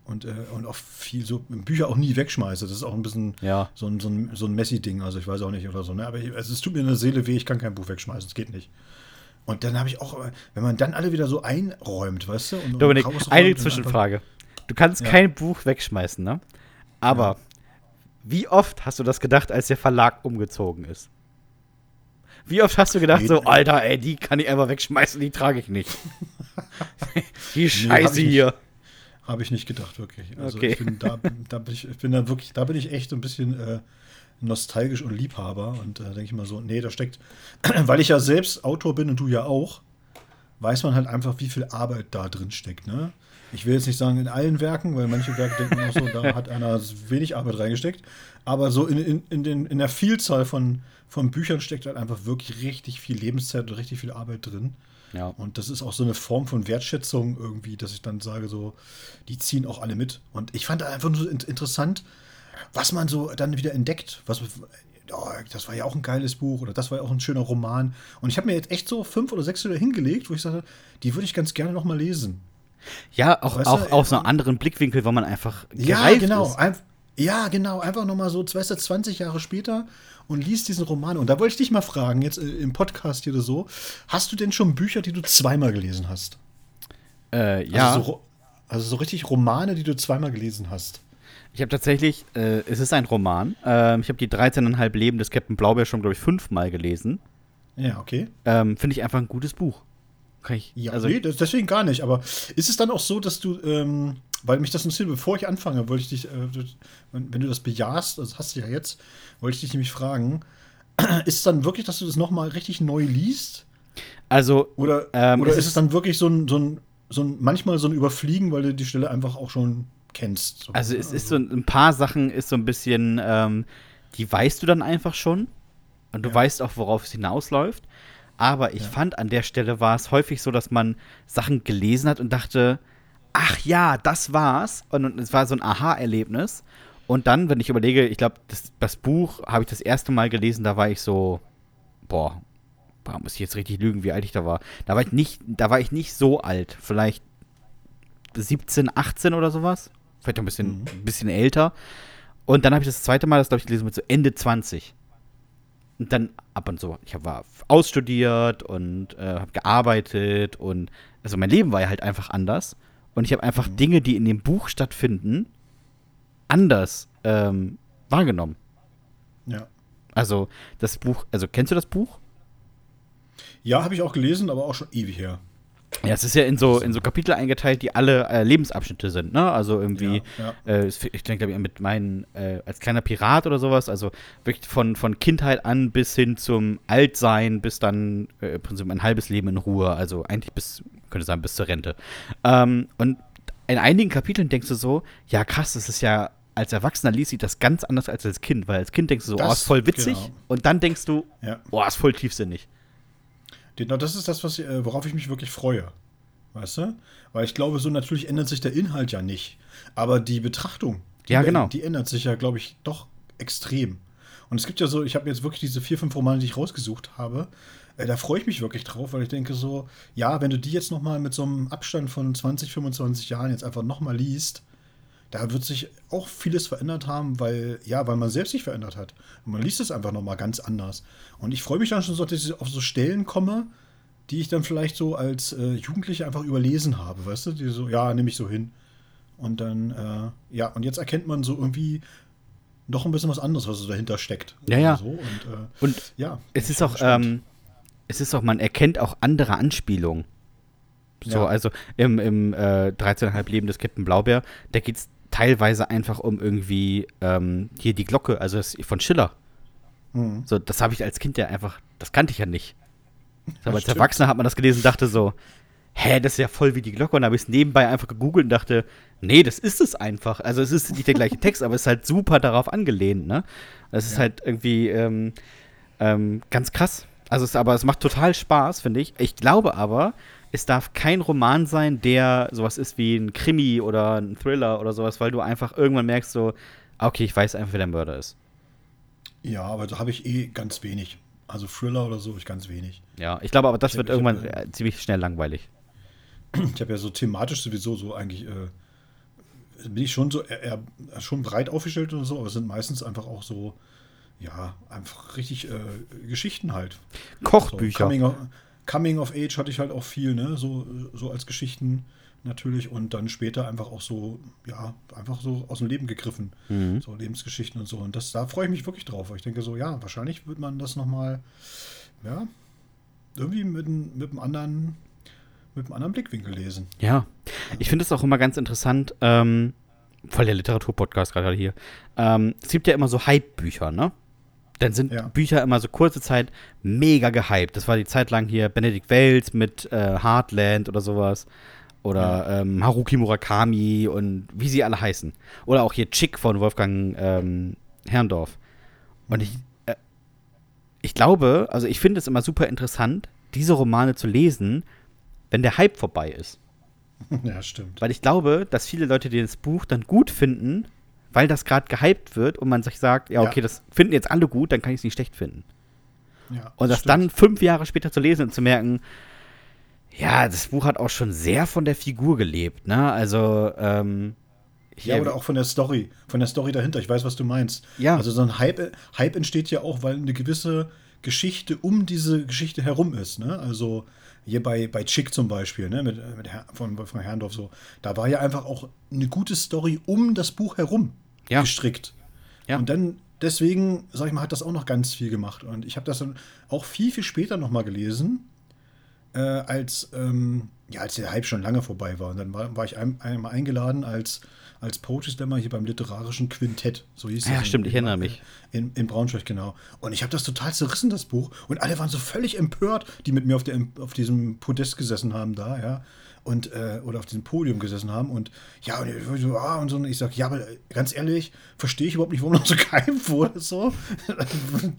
und, äh, und auch viel so Bücher auch nie wegschmeiße. Das ist auch ein bisschen Ja. so ein, so ein, so ein Messi-Ding, also ich weiß auch nicht oder so. Ne? Aber ich, also es tut mir in der Seele weh, ich kann kein Buch wegschmeißen, das geht nicht. Und dann habe ich auch, wenn man dann alle wieder so einräumt, weißt du? Und, Dominik, eine und einfach- Zwischenfrage. Du kannst Ja. kein Buch wegschmeißen, ne? Aber wie oft hast du das gedacht, als der Verlag umgezogen ist? Wie oft hast du gedacht, Nee, so, nee. Alter, ey, die kann ich einfach wegschmeißen, die trage ich nicht. [LAUGHS] die Scheiße ich nicht. Habe ich nicht gedacht, wirklich. Also Okay. ich bin da, da bin ich, ich bin da wirklich, da bin ich echt ein bisschen äh, nostalgisch und Liebhaber und äh, denke ich mal so, nee, da steckt, [CLEARS THROAT] weil ich ja selbst Autor bin und du ja auch, weiß man halt einfach, wie viel Arbeit da drin steckt, ne? Ich will jetzt nicht sagen in allen Werken, weil manche Werke denken auch so, da hat einer wenig Arbeit reingesteckt. Aber so in, in, in, den, in der Vielzahl von, von Büchern steckt halt einfach wirklich richtig viel Lebenszeit und richtig viel Arbeit drin. Ja. Und das ist auch so eine Form von Wertschätzung irgendwie, dass ich dann sage, so, die ziehen auch alle mit. Und ich fand einfach nur interessant, was man so dann wieder entdeckt. Was, oh, das war ja auch ein geiles Buch oder das war ja auch ein schöner Roman. Und ich habe mir jetzt echt so fünf oder sechs wieder hingelegt, wo ich sage, die würde ich ganz gerne noch mal lesen. Ja, auch, Weißt du, auch aus einem anderen Blickwinkel, weil man einfach Ja, gereift genau. ist. Einf ja, genau. Einfach noch mal so, weißt du, 20 Jahre später und liest diesen Roman. Und da wollte ich dich mal fragen, jetzt äh, im Podcast hier oder so, hast du denn schon Bücher, die du zweimal gelesen hast? Äh, ja, Also so, also so richtig Romane, die du zweimal gelesen hast. ich habe tatsächlich, äh, es ist ein Roman. Ähm, ich habe die 13,5 Leben des Captain Blaubeer schon, glaube ich, fünfmal gelesen. Ja, okay. Ähm, Finde ich einfach ein gutes Buch. Kann ich, Ja, also, nee, das, deswegen gar nicht. Aber ist es dann auch so, dass du, ähm, weil mich das interessiert, bevor ich anfange, wollte ich dich, äh, wenn, du das bejahst, das hast du ja jetzt, wollte ich dich nämlich fragen, [CLEARS THROAT] ist es dann wirklich, dass du das nochmal richtig neu liest? also Oder, Ähm, oder ist ist- es dann wirklich so ein, so ein so ein, manchmal so ein Überfliegen, weil du die Stelle einfach auch schon kennst. So. Also es ist so ein, ein paar Sachen ist so ein bisschen, ähm, die weißt du dann einfach schon und du Ja. weißt auch, worauf es hinausläuft. Aber ich Ja. fand, an der Stelle war es häufig so, dass man Sachen gelesen hat und dachte, ach ja, das war's. Und, und es war so ein Aha-Erlebnis. Und dann, wenn ich überlege, ich glaube, das, das Buch habe ich das erste Mal gelesen, da war ich so, boah, boah, muss ich jetzt richtig lügen, wie alt ich da war. Da war ich nicht, da war ich nicht so alt. Vielleicht 17, 18 oder sowas. Vielleicht ein bisschen, Mhm. ein bisschen älter. Und dann habe ich das zweite Mal, das glaube ich gelesen mit so Ende 20. Und dann ab und so. Ich war ausstudiert und äh, habe gearbeitet und also mein Leben war ja halt einfach anders. Und ich habe einfach Mhm. Dinge, die in dem Buch stattfinden, anders ähm, wahrgenommen. ja. Also das Buch, also kennst du das Buch? Ja, habe ich auch gelesen, aber auch schon ewig her. Ja, es ist ja in so, in so Kapitel eingeteilt, die alle äh, Lebensabschnitte sind, ne? Also irgendwie, Ja, Äh, es- ich denke, glaube ich, mit meinen, äh, als kleiner Pirat oder sowas, also wirklich von, von Kindheit an bis hin zum Altsein, bis dann äh, im Prinzip ein halbes Leben in Ruhe, also eigentlich bis, könnte sagen, bis zur Rente. Ähm, und in einigen Kapiteln denkst du so, ja krass, das ist ja, als Erwachsener liest sich das ganz anders als als Kind, weil als Kind denkst du so, oh, Das- ist voll witzig, genau. und dann denkst du, Ja. oh, ist voll tiefsinnig. Genau, das ist das, was, äh, worauf ich mich wirklich freue. Weißt du? Weil ich glaube, so natürlich ändert sich der Inhalt ja nicht. Aber die Betrachtung, die, Ja, genau. die ändert sich ja, glaube ich, doch extrem. Und es gibt ja so, ich habe jetzt wirklich diese vier, fünf Romane, die ich rausgesucht habe. Äh, da freue ich mich wirklich drauf, weil ich denke so, ja, wenn du die jetzt nochmal mit so einem Abstand von 20, 25 Jahren jetzt einfach nochmal liest, da wird sich auch vieles verändert haben, weil, ja, weil man selbst sich verändert hat. Und man liest es einfach nochmal ganz anders. Und ich freue mich dann schon so, dass ich auf so Stellen komme, die ich dann vielleicht so als äh, Jugendlicher einfach überlesen habe, weißt du? Die so, ja, nehme ich so hin. Und dann, äh, ja, und jetzt erkennt man so irgendwie noch ein bisschen was anderes, was so dahinter steckt. Ja, ja. So, und, äh, Und ja. es ist auch, ähm, es ist auch, man erkennt auch andere Anspielungen. So, Ja. also im, im äh, 13,5 Leben des Captain Blaubeer, da geht es teilweise einfach um irgendwie ähm, hier die Glocke, also das von Schiller. Mhm. So, das habe ich als Kind ja einfach, das kannte ich ja nicht. Aber als. Erwachsener hat man das gelesen und dachte so, hä, das ist ja voll wie die Glocke. Und habe ich es nebenbei einfach gegoogelt und dachte, nee, das ist es einfach. Also es ist nicht der gleiche [LAUGHS] Text, aber es ist halt super darauf angelehnt, ne? Es ist Ja. halt irgendwie ähm, ähm, ganz krass. Also es, aber es macht total Spaß, finde ich. Ich glaube aber, es darf kein Roman sein, der sowas ist wie ein Krimi oder ein Thriller oder sowas, weil du einfach irgendwann merkst so, ah, okay, ich weiß einfach, wer der Mörder ist. Ja, aber da habe ich eh ganz wenig. Also Thriller oder so, ich ganz wenig. Ja, ich glaube aber, das Ich wird hab- ich hab, irgendwann äh, ziemlich schnell langweilig. Ich habe ja so thematisch sowieso so eigentlich, äh, bin ich schon so eher, schon breit aufgestellt und so, aber es sind meistens einfach auch so, ja, einfach richtig äh, Geschichten halt. So, Kochbücher. Coming, of, Coming of Age hatte ich halt auch viel, ne? So, so als Geschichten natürlich und dann später einfach auch so, ja, einfach so aus dem Leben gegriffen. Mhm. So Lebensgeschichten und so. Und das, da freue ich mich wirklich drauf, weil ich denke so, ja, wahrscheinlich wird man das nochmal, ja, irgendwie mit, einem- mit einem anderen, mit einem anderen Blickwinkel lesen. Ja, ich finde es auch immer ganz interessant, ähm, voll der Literaturpodcast gerade hier. Ähm, es gibt ja immer so Hype-Bücher, ne? Dann sind Ja. Bücher immer so kurze Zeit mega gehypt. Das war die Zeit lang hier Benedikt Wells mit äh, Heartland oder sowas. Oder ähm, Haruki Murakami und wie sie alle heißen. Oder auch hier Chick von Wolfgang ähm, Herrndorf. Und ich, äh, ich glaube, also ich finde es immer super interessant, diese Romane zu lesen, wenn der Hype vorbei ist. [LAUGHS] Ja, stimmt. Weil ich glaube, dass viele Leute, die das Buch dann gut finden, weil das gerade gehypt wird und man sich sagt, ja, Ja. okay, das finden jetzt alle gut, dann kann ich es nicht schlecht finden. Ja, Und das stimmt. dann fünf Jahre später zu lesen und zu merken, ja, das Buch hat auch schon sehr von der Figur gelebt, ne? Also, ähm, Ja, oder auch von der Story, von der Story dahinter. Ich weiß, was du meinst. Ja. Also so ein Hype, Hype entsteht ja auch, weil eine gewisse Geschichte um diese Geschichte herum ist. Ne? Also hier bei, bei Chick zum Beispiel, ne? mit, mit Herr, von Wolfgang Herrndorf so, da war ja einfach auch eine gute Story um das Buch herum Ja. gestrickt. Ja. Und dann, deswegen, sag ich mal, hat das auch noch ganz viel gemacht. Und ich habe das dann auch viel, viel später noch mal gelesen, äh, als, ähm, ja, als der Hype schon lange vorbei war. Und dann war, war ich ein, einmal eingeladen als, als Poetry Slammer hier beim literarischen Quintett. So hieß Ja, das. stimmt, ich in, erinnere mich. In, in Braunschweig, genau. Und ich habe das total zerrissen, das Buch. Und alle waren so völlig empört, die mit mir auf, der, auf diesem Podest gesessen haben da, ja. Und äh, oder auf diesem Podium gesessen haben und ja, und, so, ah, und so, und ich sage, ja, aber ganz ehrlich, verstehe ich überhaupt nicht, warum noch so [LAUGHS] geheim wurde. So. [LAUGHS]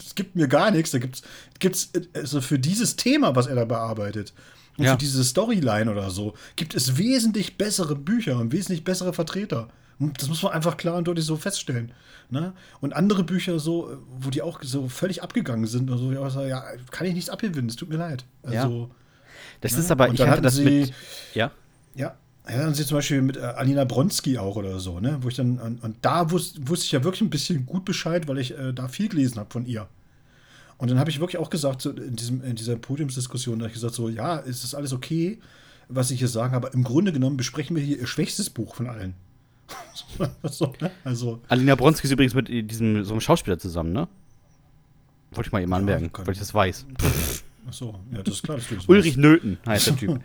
Es gibt mir gar nichts. Da gibt es also für dieses Thema, was er da bearbeitet, und Ja. für diese Storyline oder so, gibt es wesentlich bessere Bücher und wesentlich bessere Vertreter. Das muss man einfach klar und deutlich so feststellen. Ne? Und andere Bücher so, wo die auch so völlig abgegangen sind und so, ja, ja kann ich nichts abgewinnen, es tut mir leid. Also, Das ne? ist aber, ich hatte das sie, mit. Ja. Ja, ja, dann sie zum Beispiel mit äh, Alina Bronski auch oder so, ne? Wo ich dann, und, und da wus, wusste ich ja wirklich ein bisschen gut Bescheid, weil ich äh, da viel gelesen habe von ihr. Und dann habe ich wirklich auch gesagt, so in, diesem, in dieser Podiumsdiskussion, da habe ich gesagt, so, ja, es ist alles okay, was ich hier sage, aber im Grunde genommen besprechen wir hier ihr schwächstes Buch von allen. [LAUGHS] so, ne? Also, Alina Bronski ist übrigens mit diesem so einem Schauspieler zusammen, ne? Wollte ich mal eben anmerken, kann- weil ich das weiß. [LAUGHS] ach so, ja, das ist klar, dass du das Ulrich. Nöten [LAUGHS] heißt der Typ.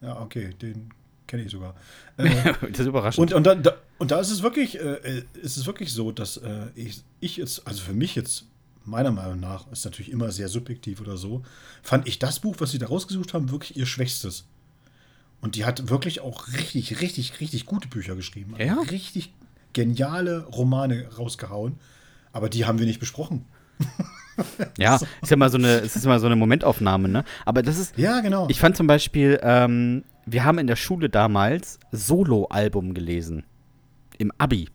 Ja, okay, den kenne ich sogar. Äh, [LAUGHS] das ist überraschend. Und, und, da, da, und da ist es wirklich, äh, äh, ist es wirklich so, dass äh, ich, ich jetzt, also für mich jetzt, meiner Meinung nach, ist natürlich immer sehr subjektiv oder so, fand ich das Buch, was sie da rausgesucht haben, wirklich ihr schwächstes. Und die hat wirklich auch richtig, richtig, richtig gute Bücher geschrieben. Ja? Richtig geniale Romane rausgehauen. Aber die haben wir nicht besprochen. [LAUGHS] ja, [LAUGHS] ist ja mal so eine, es ist mal so eine Momentaufnahme, ne? Aber das ist, Ja, genau. ich fand zum Beispiel, ähm, wir haben in der Schule damals Solo-Album gelesen. Im Abi.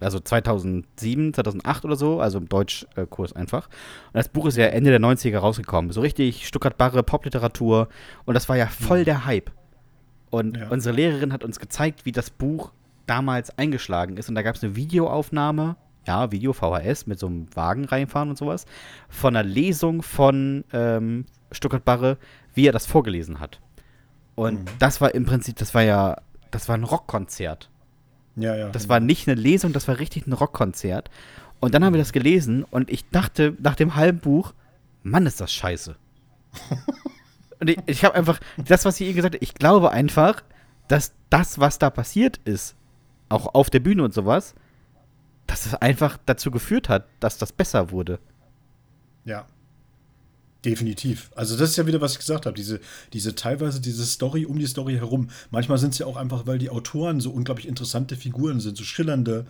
Also 2007, 2008 oder so, also im Deutschkurs einfach. Und das Buch ist ja Ende der 90er rausgekommen. So richtig Stuttgart-Barre Popliteratur. Und das war ja voll der Hype. Und Ja. unsere Lehrerin hat uns gezeigt, wie das Buch damals eingeschlagen ist. Und da gab es eine Videoaufnahme, ja, Video VHS mit so einem Wagen reinfahren und sowas, von einer Lesung von ähm, Stuttgart Barre, wie er das vorgelesen hat. Und das war im Prinzip, das war ja, das war ein Rockkonzert. ja, ja. Das war nicht eine Lesung, das war richtig ein Rockkonzert. Und dann haben wir das gelesen und ich dachte nach dem halben Buch, Mann, ist das scheiße. [LAUGHS] und ich, ich habe einfach, das, was sie ihr gesagt hat, ich glaube einfach, dass das, was da passiert ist, auch auf der Bühne und sowas, dass es einfach dazu geführt hat, dass das besser wurde. Ja. Definitiv. Also das ist ja wieder, was ich gesagt habe, diese, diese teilweise diese Story um die Story herum. Manchmal sind es ja auch einfach, weil die Autoren so unglaublich interessante Figuren sind, so schillernde,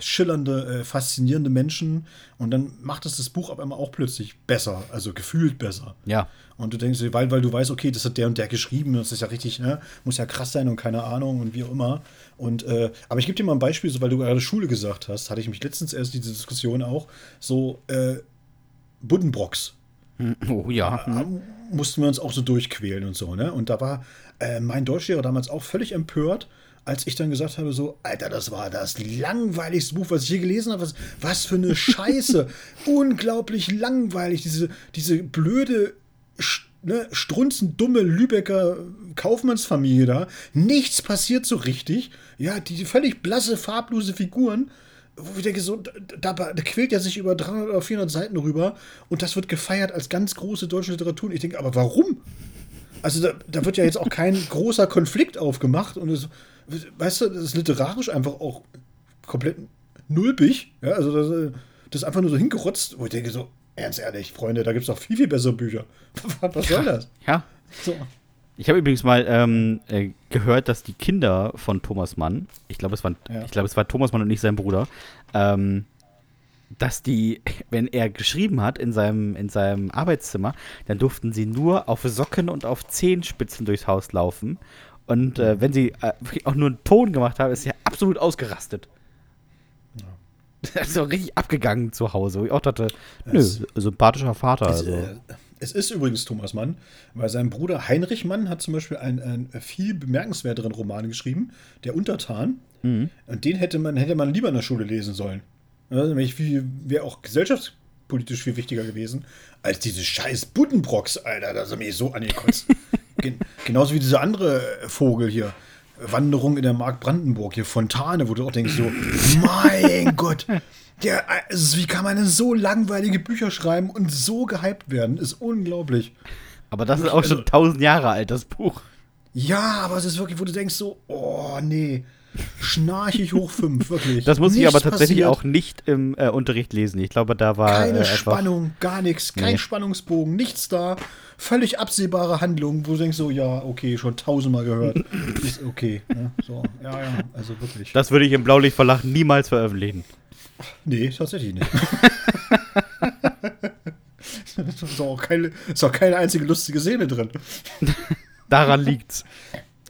schillernde, äh, faszinierende Menschen. Und dann macht es das Buch aber immer auch plötzlich besser, also gefühlt besser. Ja. Und du denkst, weil, weil du weißt, okay, das hat der und der geschrieben, das ist ja richtig, ne? muss ja krass sein und keine Ahnung und wie auch immer. Und, äh, aber ich gebe dir mal ein Beispiel, so weil du gerade Schule gesagt hast, hatte ich mich letztens erst diese Diskussion auch, so äh, Buddenbrocks Oh ja. Hm. mussten wir uns auch so durchquälen und so, ne? Und da war äh, mein Deutschlehrer damals auch völlig empört, als ich dann gesagt habe, so, Alter, das war das langweiligste Buch, was ich je gelesen habe. Was, was für eine [LAUGHS] Scheiße. Unglaublich langweilig. Diese, diese blöde, sch- ne, strunzendumme Lübecker Kaufmannsfamilie da. Nichts passiert so richtig. Ja, die völlig blasse, farblose Figuren wo ich denke, so, da, da, da quält er sich über 300 oder 400 Seiten rüber und das wird gefeiert als ganz große deutsche Literatur. Und ich denke, aber warum? Also da, da wird ja jetzt auch kein [LAUGHS] großer Konflikt aufgemacht und es, weißt du, das ist literarisch einfach auch komplett nulpig. Ja, also das, das ist einfach nur so hingerotzt, wo ich denke, so, ernst ehrlich, Freunde, da gibt es doch viel, viel bessere Bücher. [LAUGHS] Was soll das? Ja. So. Ich habe übrigens mal ähm, äh, gehört, dass die Kinder von Thomas Mann, ich glaube, es, waren- Ja. ich glaube, es war Thomas Mann und nicht sein Bruder, ähm, dass die, [LAUGHS] wenn er geschrieben hat in seinem, in seinem Arbeitszimmer, dann durften sie nur auf Socken und auf Zehenspitzen durchs Haus laufen. Und äh, wenn sie äh, wirklich auch nur einen Ton gemacht haben, ist er absolut ausgerastet. [LAUGHS] Also richtig abgegangen zu Hause. Wo ich auch dachte, nö, Es- sympathischer Vater. Es, Also. äh, es ist übrigens Thomas Mann, weil sein Bruder Heinrich Mann hat zum Beispiel einen, einen viel bemerkenswerteren Roman geschrieben, Der Untertan. Mhm. Und den hätte man, hätte man lieber in der Schule lesen sollen. Nämlich Wäre auch gesellschaftspolitisch viel wichtiger gewesen, als diese scheiß Buddenbrocks, Alter. Das hat mich so angekotzt. [LAUGHS] Gen genauso wie dieser andere Vogel hier. Wanderung in der Mark Brandenburg, hier Fontane, wo du auch denkst, so, mein [LAUGHS] Gott, der, also wie kann man denn so langweilige Bücher schreiben und so gehypt werden? Ist unglaublich. Aber das ist auch schon also- tausend Jahre alt, das Buch. Ja, aber es ist wirklich, wo du denkst, so, oh nee. schnarchig hoch 5, [LAUGHS] wirklich. Das muss ich aber tatsächlich passiert. auch nicht im äh, Unterricht lesen. Ich glaube, da war Keine äh, Spannung, gar nichts, kein Nee. Spannungsbogen, nichts da. Völlig absehbare Handlung, wo du denkst so, ja, okay, schon tausendmal gehört. [LAUGHS] Ist okay. Ne? So, ja, ja, also wirklich. Das würde ich im Blaulichtverlag niemals veröffentlichen. nee, tatsächlich nicht. [LAUGHS] Ist auch keine, ist auch keine einzige lustige Szene drin. [LAUGHS] Daran liegt's.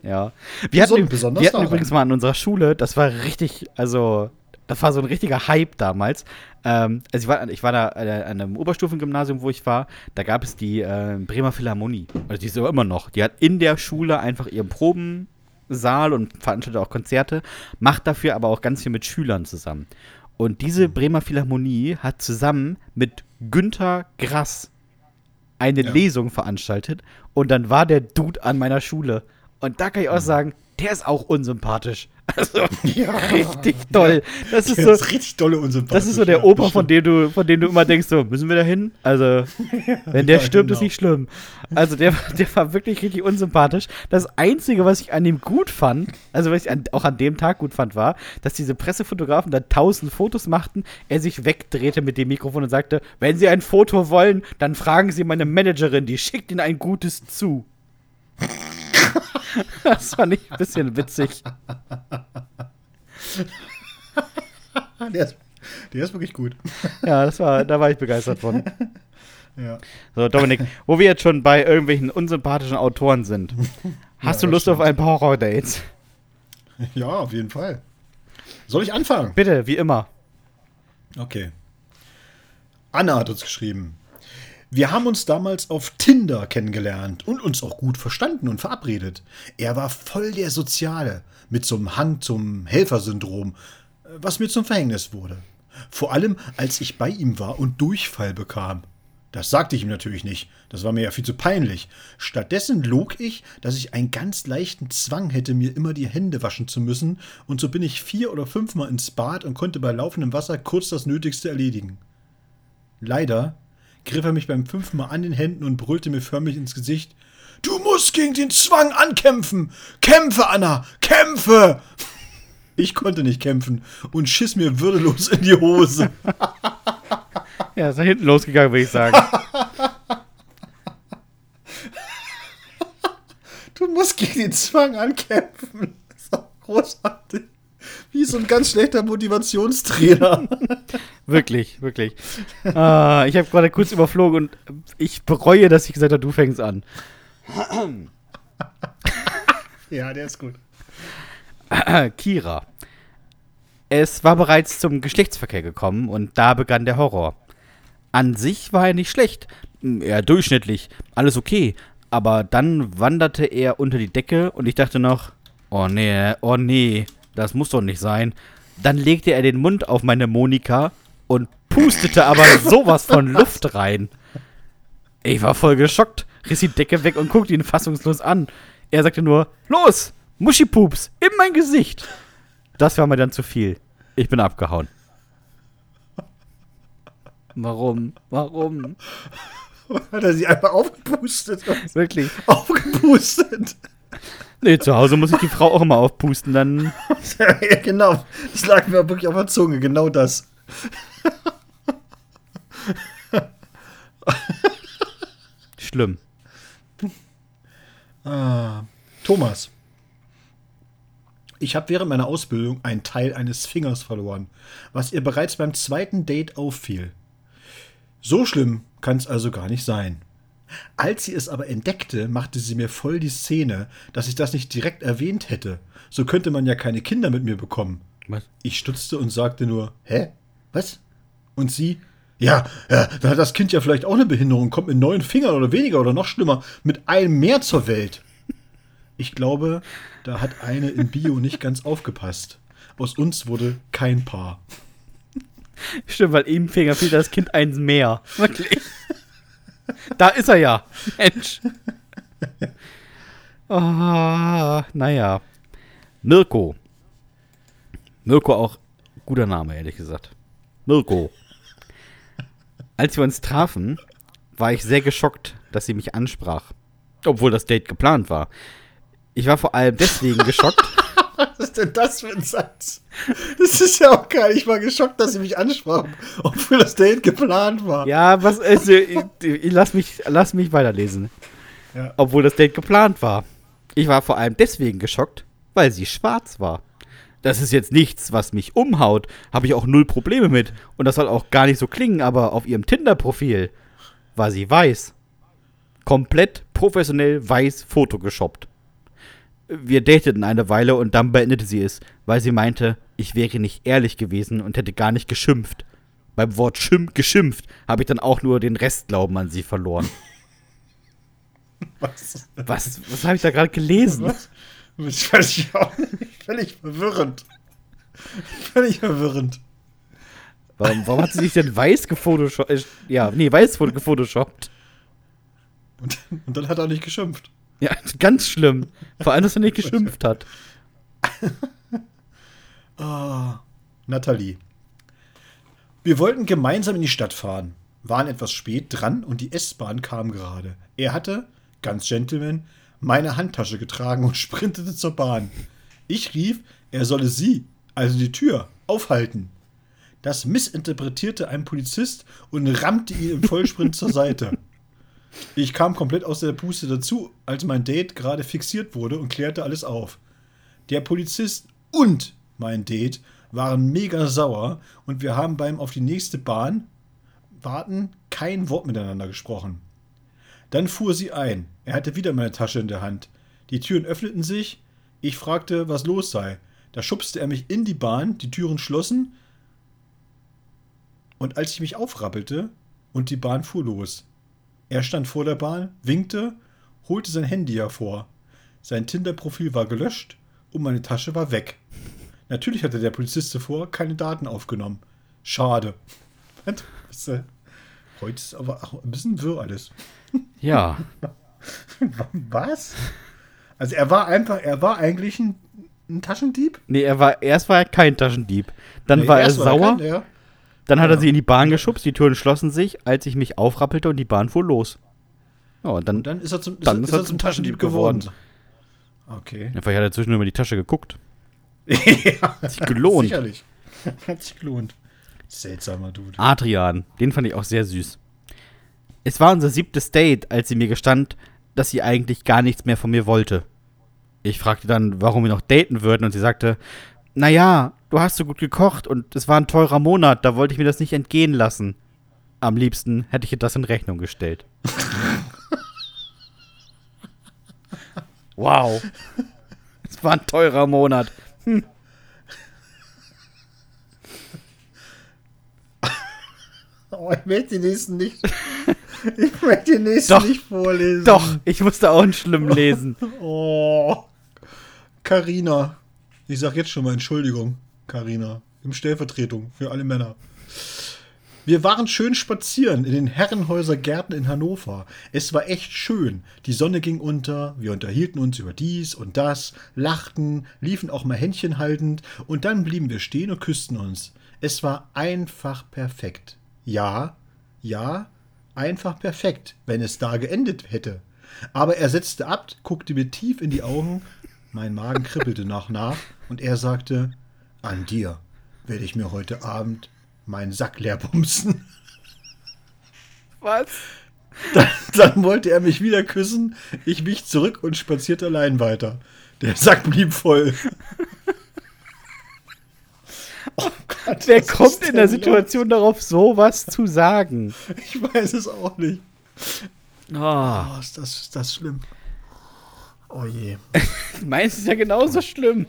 Ja. Wir hatten, Beson- besonders wir hatten daran. übrigens mal an unserer Schule, das war richtig, also, das war so ein richtiger Hype damals. Ähm, also ich war, ich war da äh, an einem Oberstufengymnasium, wo ich war, da gab es die äh, Bremer Philharmonie. Also die ist aber immer noch. Die hat in der Schule einfach ihren Probensaal und veranstaltet auch Konzerte, macht dafür aber auch ganz viel mit Schülern zusammen. Und diese Bremer Philharmonie hat zusammen mit Günther Grass eine Ja. Lesung veranstaltet und dann war der Dude an meiner Schule. Und da kann ich auch sagen, der ist auch unsympathisch. [LAUGHS] Also richtig toll. Das ist Das so, ist richtig dolle unsympathisch. das ist so der ja, Opa, von dem du, von dem du immer denkst, so, müssen wir da hin? Also, [LAUGHS] wenn der Ja, stirbt, ist genau. nicht schlimm. Also, der, der war wirklich richtig unsympathisch. Das Einzige, was ich an ihm gut fand, also was ich an, auch an dem Tag gut fand, war, dass diese Pressefotografen da tausend Fotos machten, er sich wegdrehte mit dem Mikrofon und sagte, wenn Sie ein Foto wollen, dann fragen Sie meine Managerin, die schickt Ihnen ein gutes zu. Das fand ich ein bisschen witzig. Der ist, der ist wirklich gut. Ja, das war, da war ich begeistert von. Ja. So, Dominik, wo wir jetzt schon bei irgendwelchen unsympathischen Autoren sind, hast Ja, du Lust auf ein paar Horror-Dates? ja, auf jeden Fall. Soll ich anfangen? Bitte, wie immer. Okay. Anna hat uns geschrieben. Wir haben uns damals auf Tinder kennengelernt und uns auch gut verstanden und verabredet. Er war voll der Soziale, mit so einem Hang zum Helfersyndrom, äh, was mir zum Verhängnis wurde. Vor allem, als ich bei ihm war und Durchfall bekam. Das sagte ich ihm natürlich nicht, das war mir ja viel zu peinlich. Stattdessen log ich, dass ich einen ganz leichten Zwang hätte, mir immer die Hände waschen zu müssen, und so bin ich vier oder fünfmal ins Bad und konnte bei laufendem Wasser kurz das Nötigste erledigen. Leider griff er mich beim fünften Mal an den Händen und brüllte mir förmlich ins Gesicht: Du musst gegen den Zwang ankämpfen! Kämpfe, Anna! Kämpfe! Ich konnte nicht kämpfen und schiss mir würdelos in die Hose. [LAUGHS] Ja, ist da hinten losgegangen, würde ich sagen. Du musst gegen den Zwang ankämpfen. Das ist doch großartig. Wie so ein ganz schlechter Motivationstrainer. [LAUGHS] wirklich, wirklich. Ah, ich habe gerade kurz überflogen und ich bereue, dass ich gesagt habe, du fängst an. ja, der ist gut. [CLEARS THROAT] Kira. Es war bereits zum Geschlechtsverkehr gekommen und da begann der Horror. An sich war er nicht schlecht, eher durchschnittlich, alles okay, aber dann wanderte er unter die Decke und ich dachte noch, oh nee, oh nee, das muss doch nicht sein. Dann legte er den Mund auf meine Monika und pustete aber [LAUGHS] sowas von Luft rein. Ich war voll geschockt, riss die Decke weg und guckte ihn fassungslos an. Er sagte nur, los, Muschipups, in mein Gesicht. Das war mir dann zu viel. Ich bin abgehauen. Warum? Warum? [LAUGHS] Hat er sie einfach aufgepustet? Wirklich? Aufgepustet. Nee, zu Hause muss ich die Frau auch immer aufpusten, dann. [LAUGHS] ja, genau. Das lag mir wirklich auf der Zunge. Genau das. Schlimm. Ah, Thomas. Ich habe während meiner Ausbildung einen Teil eines Fingers verloren, was ihr bereits beim zweiten Date auffiel. So schlimm kann es also gar nicht sein. Als sie es aber entdeckte, machte sie mir voll die Szene, dass ich das nicht direkt erwähnt hätte. So könnte man ja keine Kinder mit mir bekommen. Was? Ich stutzte und sagte nur, hä? Was? Und sie, ja, ja, dann hat das Kind ja vielleicht auch eine Behinderung, kommt mit neun Fingern oder weniger oder noch schlimmer, mit einem mehr zur Welt. Ich glaube, da hat eine in Bio nicht ganz aufgepasst. Aus uns wurde kein Paar. Stimmt, weil im Finger fehlt das Kind eins mehr. Wirklich. [LAUGHS] Da ist er ja. Mensch. [LAUGHS] Ah, naja. Mirko. Mirko auch guter Name, ehrlich gesagt. Mirko. Als wir uns trafen, war ich sehr geschockt, dass sie mich ansprach. Obwohl das Date geplant war. Ich war vor allem deswegen [LAUGHS] geschockt, denn das für ein Satz? Das ist ja auch geil. Ich war geschockt, dass sie mich ansprach, obwohl das Date geplant war. Ja, was ist. Ich, ich lass, mich, lass mich weiterlesen. Ja. Obwohl das Date geplant war. Ich war vor allem deswegen geschockt, weil sie schwarz war. Das ist jetzt nichts, was mich umhaut. Habe ich auch null Probleme mit. Und das soll auch gar nicht so klingen, aber auf ihrem Tinder-Profil war sie weiß. Komplett professionell weiß photogeshoppt. Wir dateten eine Weile und dann beendete sie es, weil sie meinte, ich wäre nicht ehrlich gewesen und hätte gar nicht geschimpft. Beim Wort Schimp geschimpft habe ich dann auch nur den Restglauben an sie verloren. [LAUGHS] Was? Was, was habe ich da gerade gelesen? Was? Das weiß ich auch nicht. Völlig verwirrend. Völlig verwirrend. Warum, warum hat sie sich denn weiß gefotoshoppt? Äh, ja, nee, weiß gefotoshoppt. Und, und dann hat er nicht geschimpft. Ja, [LAUGHS] ganz schlimm. Vor allem, dass er nicht geschimpft hat. [LAUGHS] Ah, Nathalie. Wir wollten gemeinsam in die Stadt fahren, waren etwas spät dran und die S-Bahn kam gerade. Er hatte, ganz Gentleman, meine Handtasche getragen und [LAUGHS] sprintete zur Bahn. Ich rief, er solle sie, also die Tür, aufhalten. Das missinterpretierte ein Polizist und rammte ihn im Vollsprint zur Seite. Ich kam komplett aus der Puste dazu, als mein Date gerade fixiert wurde und klärte alles auf. Der Polizist und mein Date waren mega sauer und wir haben beim auf die nächste Bahn warten kein Wort miteinander gesprochen. Dann fuhr sie ein. Er hatte wieder meine Tasche in der Hand. Die Türen öffneten sich. Ich fragte, was los sei. Da schubste er mich in die Bahn, die Türen schlossen. Und als ich mich aufrappelte und die Bahn fuhr los. Er stand vor der Bahn, winkte, holte sein Handy hervor. Sein Tinder-Profil war gelöscht und meine Tasche war weg. Natürlich hatte der Polizist zuvor keine Daten aufgenommen. Schade. Äh, Heute ist aber auch ein bisschen wirr alles. Ja. [LAUGHS] Was? Also er war einfach, er war eigentlich ein, ein Taschendieb? Nee, er war, erst war er kein Taschendieb. Dann Nee, war er sauer. kein- ja. Dann hat er Ja. sie in die Bahn geschubst, die Türen schlossen sich, als ich mich aufrappelte und die Bahn fuhr los. Ja, und dann, Und dann ist er zum, Dann ist er zum Taschendieb geworden. Okay. Ja, vielleicht hat er zwischendurch über die Tasche geguckt. [LAUGHS] ja, Hat sich gelohnt. sicherlich. [LAUGHS] Hat sich gelohnt. Seltsamer Dude. Adrian, den fand ich auch sehr süß. Es war unser siebtes Date, als sie mir gestand, dass sie eigentlich gar nichts mehr von mir wollte. Ich fragte dann, warum wir noch daten würden, und sie sagte, naja, du hast so gut gekocht und es war ein teurer Monat, da wollte ich mir das nicht entgehen lassen. Am liebsten hätte ich ihr das in Rechnung gestellt. wow. Es war ein teurer Monat. Oh, ich möchte die nächsten nicht. Ich möchte die nächsten Doch. nicht vorlesen. Doch, ich musste auch einen schlimm lesen. Oh. Carina. Ich sag jetzt schon mal Entschuldigung, Carina. Im Stellvertretung für alle Männer. Wir waren schön spazieren in den Herrenhäuser Gärten in Hannover. Es war echt schön. Die Sonne ging unter, wir unterhielten uns über dies und das, lachten, liefen auch mal Händchen haltend und dann blieben wir stehen und küssten uns. Es war einfach perfekt. Ja, ja, einfach perfekt, wenn es da geendet hätte. Aber er setzte ab, guckte mir tief in die Augen, mein Magen kribbelte nach nach und er sagte, an dir werde ich mir heute Abend meinen Sack leer bumsen. [LAUGHS] Was? Dann, dann wollte er mich wieder küssen, ich wich zurück und spazierte allein weiter. Der Sack blieb voll. [LAUGHS] Oh Gott, Wer kommt in der Situation darauf, sowas zu sagen? los? [LAUGHS] Ich weiß es auch nicht. Oh, Oh, ist das, ist das schlimm. Oh je. meins ist ja genauso schlimm.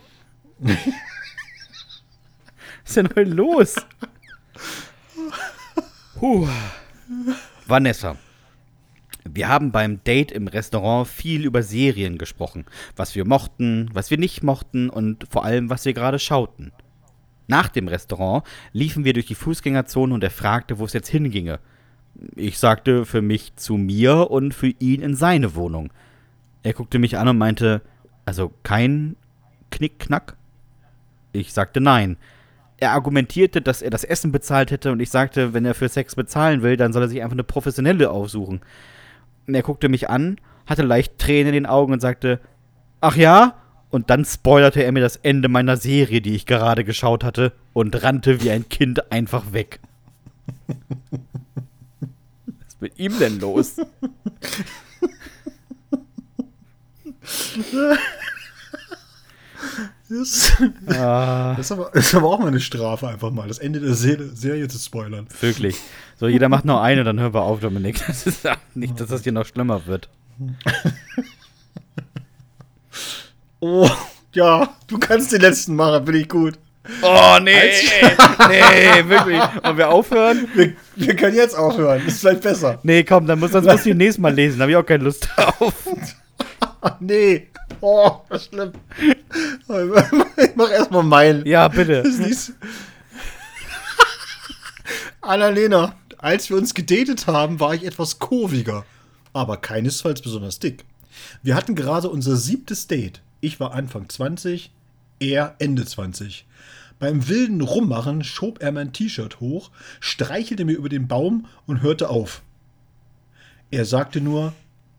Was ist denn heute los? Puh. Vanessa. Wir haben beim Date im Restaurant viel über Serien gesprochen. Was wir mochten, was wir nicht mochten und vor allem, was wir gerade schauten. Nach dem Restaurant liefen wir durch die Fußgängerzone und er fragte, wo es jetzt hinginge. Ich sagte für mich zu mir und für ihn in seine Wohnung. Er guckte mich an und meinte, also kein Knickknack? Ich sagte nein. Er argumentierte, dass er das Essen bezahlt hätte und ich sagte, wenn er für Sex bezahlen will, dann soll er sich einfach eine professionelle aufsuchen. Er guckte mich an, hatte leicht Tränen in den Augen und sagte, ach ja? Und dann spoilerte er mir das Ende meiner Serie, die ich gerade geschaut hatte, und rannte wie ein Kind einfach weg. Was ist mit ihm denn los? [LAUGHS] Das, Ah, das, ist aber, das ist aber auch mal eine Strafe, einfach mal. Das Ende der Serie, Serie zu spoilern. wirklich. So, jeder macht noch eine, dann hören wir auf, Dominik. Das ist nicht, dass das hier noch schlimmer wird. Oh, ja, du kannst den letzten machen, bin ich gut. Oh, nee. nee, wirklich. Wollen wir aufhören? Wir, wir können jetzt aufhören, ist vielleicht besser. Nee, komm, dann muss, sonst musst du ihn nächstes Mal lesen. Da habe ich auch keine Lust drauf. [LAUGHS] Nee. Oh, was schlimm. Ich mach erstmal meinen. Ja, bitte. Das ist Annalena, als wir uns gedatet haben, war ich etwas kurviger, aber keinesfalls besonders dick. Wir hatten gerade unser siebtes Date. Ich war Anfang 20, er Ende 20. Beim wilden Rummachen schob er mein T-Shirt hoch, streichelte mir über den Baum und hörte auf. Er sagte nur,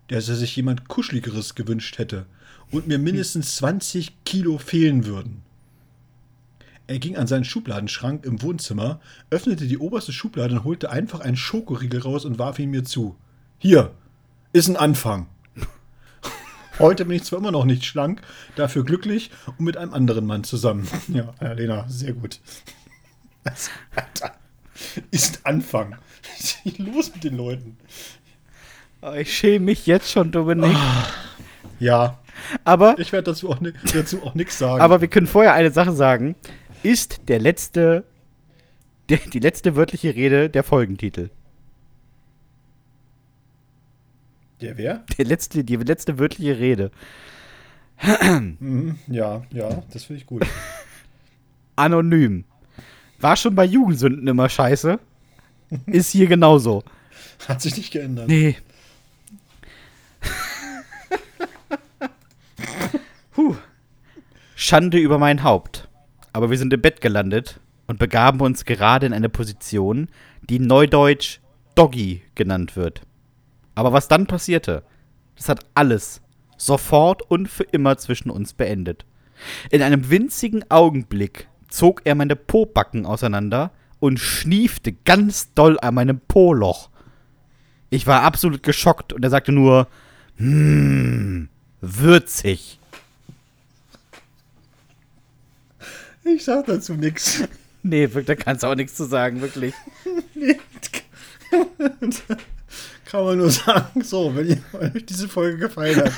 dass er sich jemand Kuscheligeres gewünscht hätte und mir mindestens 20 Kilo fehlen würden. Er ging an seinen Schubladenschrank im Wohnzimmer, öffnete die oberste Schublade und holte einfach einen Schokoriegel raus und warf ihn mir zu. Hier, ist ein Anfang. [LAUGHS] Heute bin ich zwar immer noch nicht schlank, dafür glücklich und mit einem anderen Mann zusammen. [LAUGHS] Ja, Lena, sehr gut. Alter, [LAUGHS] ist Anfang. Was ist los mit den Leuten? Oh, ich schäme mich jetzt schon, Dominik. Ja, Aber, ich werde dazu auch, dazu auch nichts sagen. aber wir können vorher eine Sache sagen. Ist der letzte, der, die letzte wörtliche Rede der Folgentitel. der wer? Der letzte, die letzte wörtliche Rede. Mhm, ja, ja, das finde ich gut. [LAUGHS] Anonym. War schon bei Jugendsünden immer scheiße. Ist hier genauso. Hat sich nicht geändert. Nee. Puh. Schande über mein Haupt. Aber wir sind im Bett gelandet und begaben uns gerade in eine Position, die neudeutsch Doggy genannt wird. Aber was dann passierte, das hat alles sofort und für immer zwischen uns beendet. In einem winzigen Augenblick zog er meine Pobacken auseinander und schniefte ganz doll an meinem Po-Loch. Ich war absolut geschockt und er sagte nur, hm, würzig. Ich sag dazu nichts. [LAUGHS] Nee, da kannst du auch nichts zu sagen, wirklich. [LAUGHS] [LAUGHS] Kann man nur sagen, so, wenn euch diese Folge gefallen hat.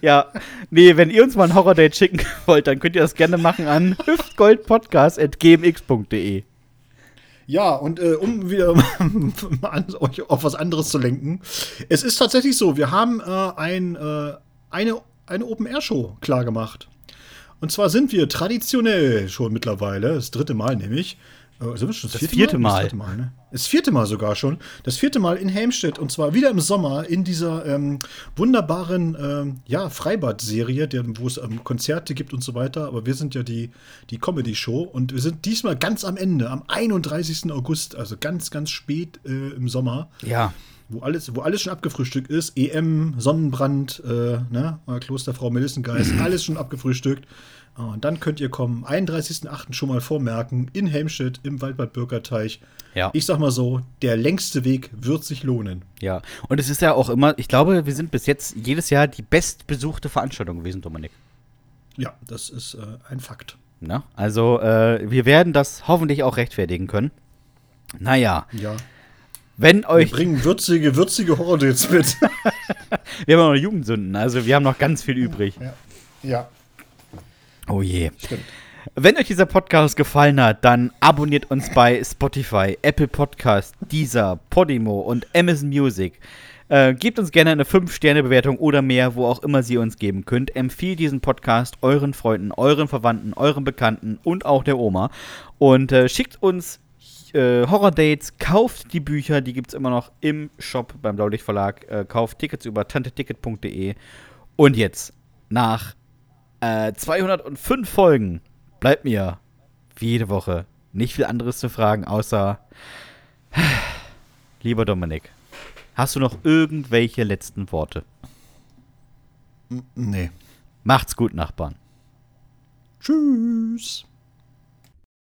Ja, nee, wenn ihr uns mal ein Horror-Date schicken wollt, dann könnt ihr das gerne machen an hüftgoldpodcast.gmx.de. Ja, und äh, um wieder euch auf was anderes zu lenken. Es ist tatsächlich so, wir haben äh, ein, äh, eine, eine Open-Air-Show klar gemacht. Und zwar sind wir traditionell schon mittlerweile, das dritte Mal nämlich, äh, sind wir schon das, Das vierte Mal. Das vierte Mal, ne? Das vierte Mal sogar schon. Das vierte Mal in Helmstedt und zwar wieder im Sommer in dieser ähm, wunderbaren ähm, ja, Freibad-Serie, wo es ähm, Konzerte gibt und so weiter. Aber wir sind ja die, die Comedy-Show und wir sind diesmal ganz am Ende, am 31. August, also ganz, ganz spät äh, im Sommer Ja, wo alles, wo alles schon abgefrühstückt ist. EM, Sonnenbrand, äh, ne, Klosterfrau Melissengeist, [LAUGHS] alles schon abgefrühstückt. Ah, Und dann könnt ihr kommen, 31.08. schon mal vormerken, in Helmstedt im Waldbad Bürgerteich. ja, Ich sag mal so, der längste Weg wird sich lohnen. ja. Und es ist ja auch immer, ich glaube, wir sind bis jetzt jedes Jahr die bestbesuchte Veranstaltung gewesen, Dominik. Ja, das ist äh, ein Fakt. Na? Also, äh, wir werden das hoffentlich auch rechtfertigen können. Naja, Ja. Wenn Wir euch. bringen würzige, würzige Horror-Dates mit. [LAUGHS] Wir haben auch noch Jugendsünden, also wir haben noch ganz viel übrig. ja. ja, Oh je. stimmt. Wenn euch dieser Podcast gefallen hat, dann abonniert uns bei Spotify, Apple Podcast, Deezer, Podimo und Amazon Music. Äh, gebt uns gerne eine 5-Sterne-Bewertung oder mehr, wo auch immer Sie uns geben könnt. Empfiehlt diesen Podcast euren Freunden, euren Verwandten, euren Bekannten und auch der Oma. Und äh, schickt uns äh, Horror-Dates, kauft die Bücher, die gibt es immer noch im Shop beim Blaulicht Verlag. Äh, kauft Tickets über tanteticket.de. Und jetzt, nach äh, 205 Folgen bleibt mir wie jede Woche nicht viel anderes zu fragen, außer [SIGHS] lieber Dominik, hast du noch irgendwelche letzten Worte? Nee. Macht's gut, Nachbarn. Tschüss.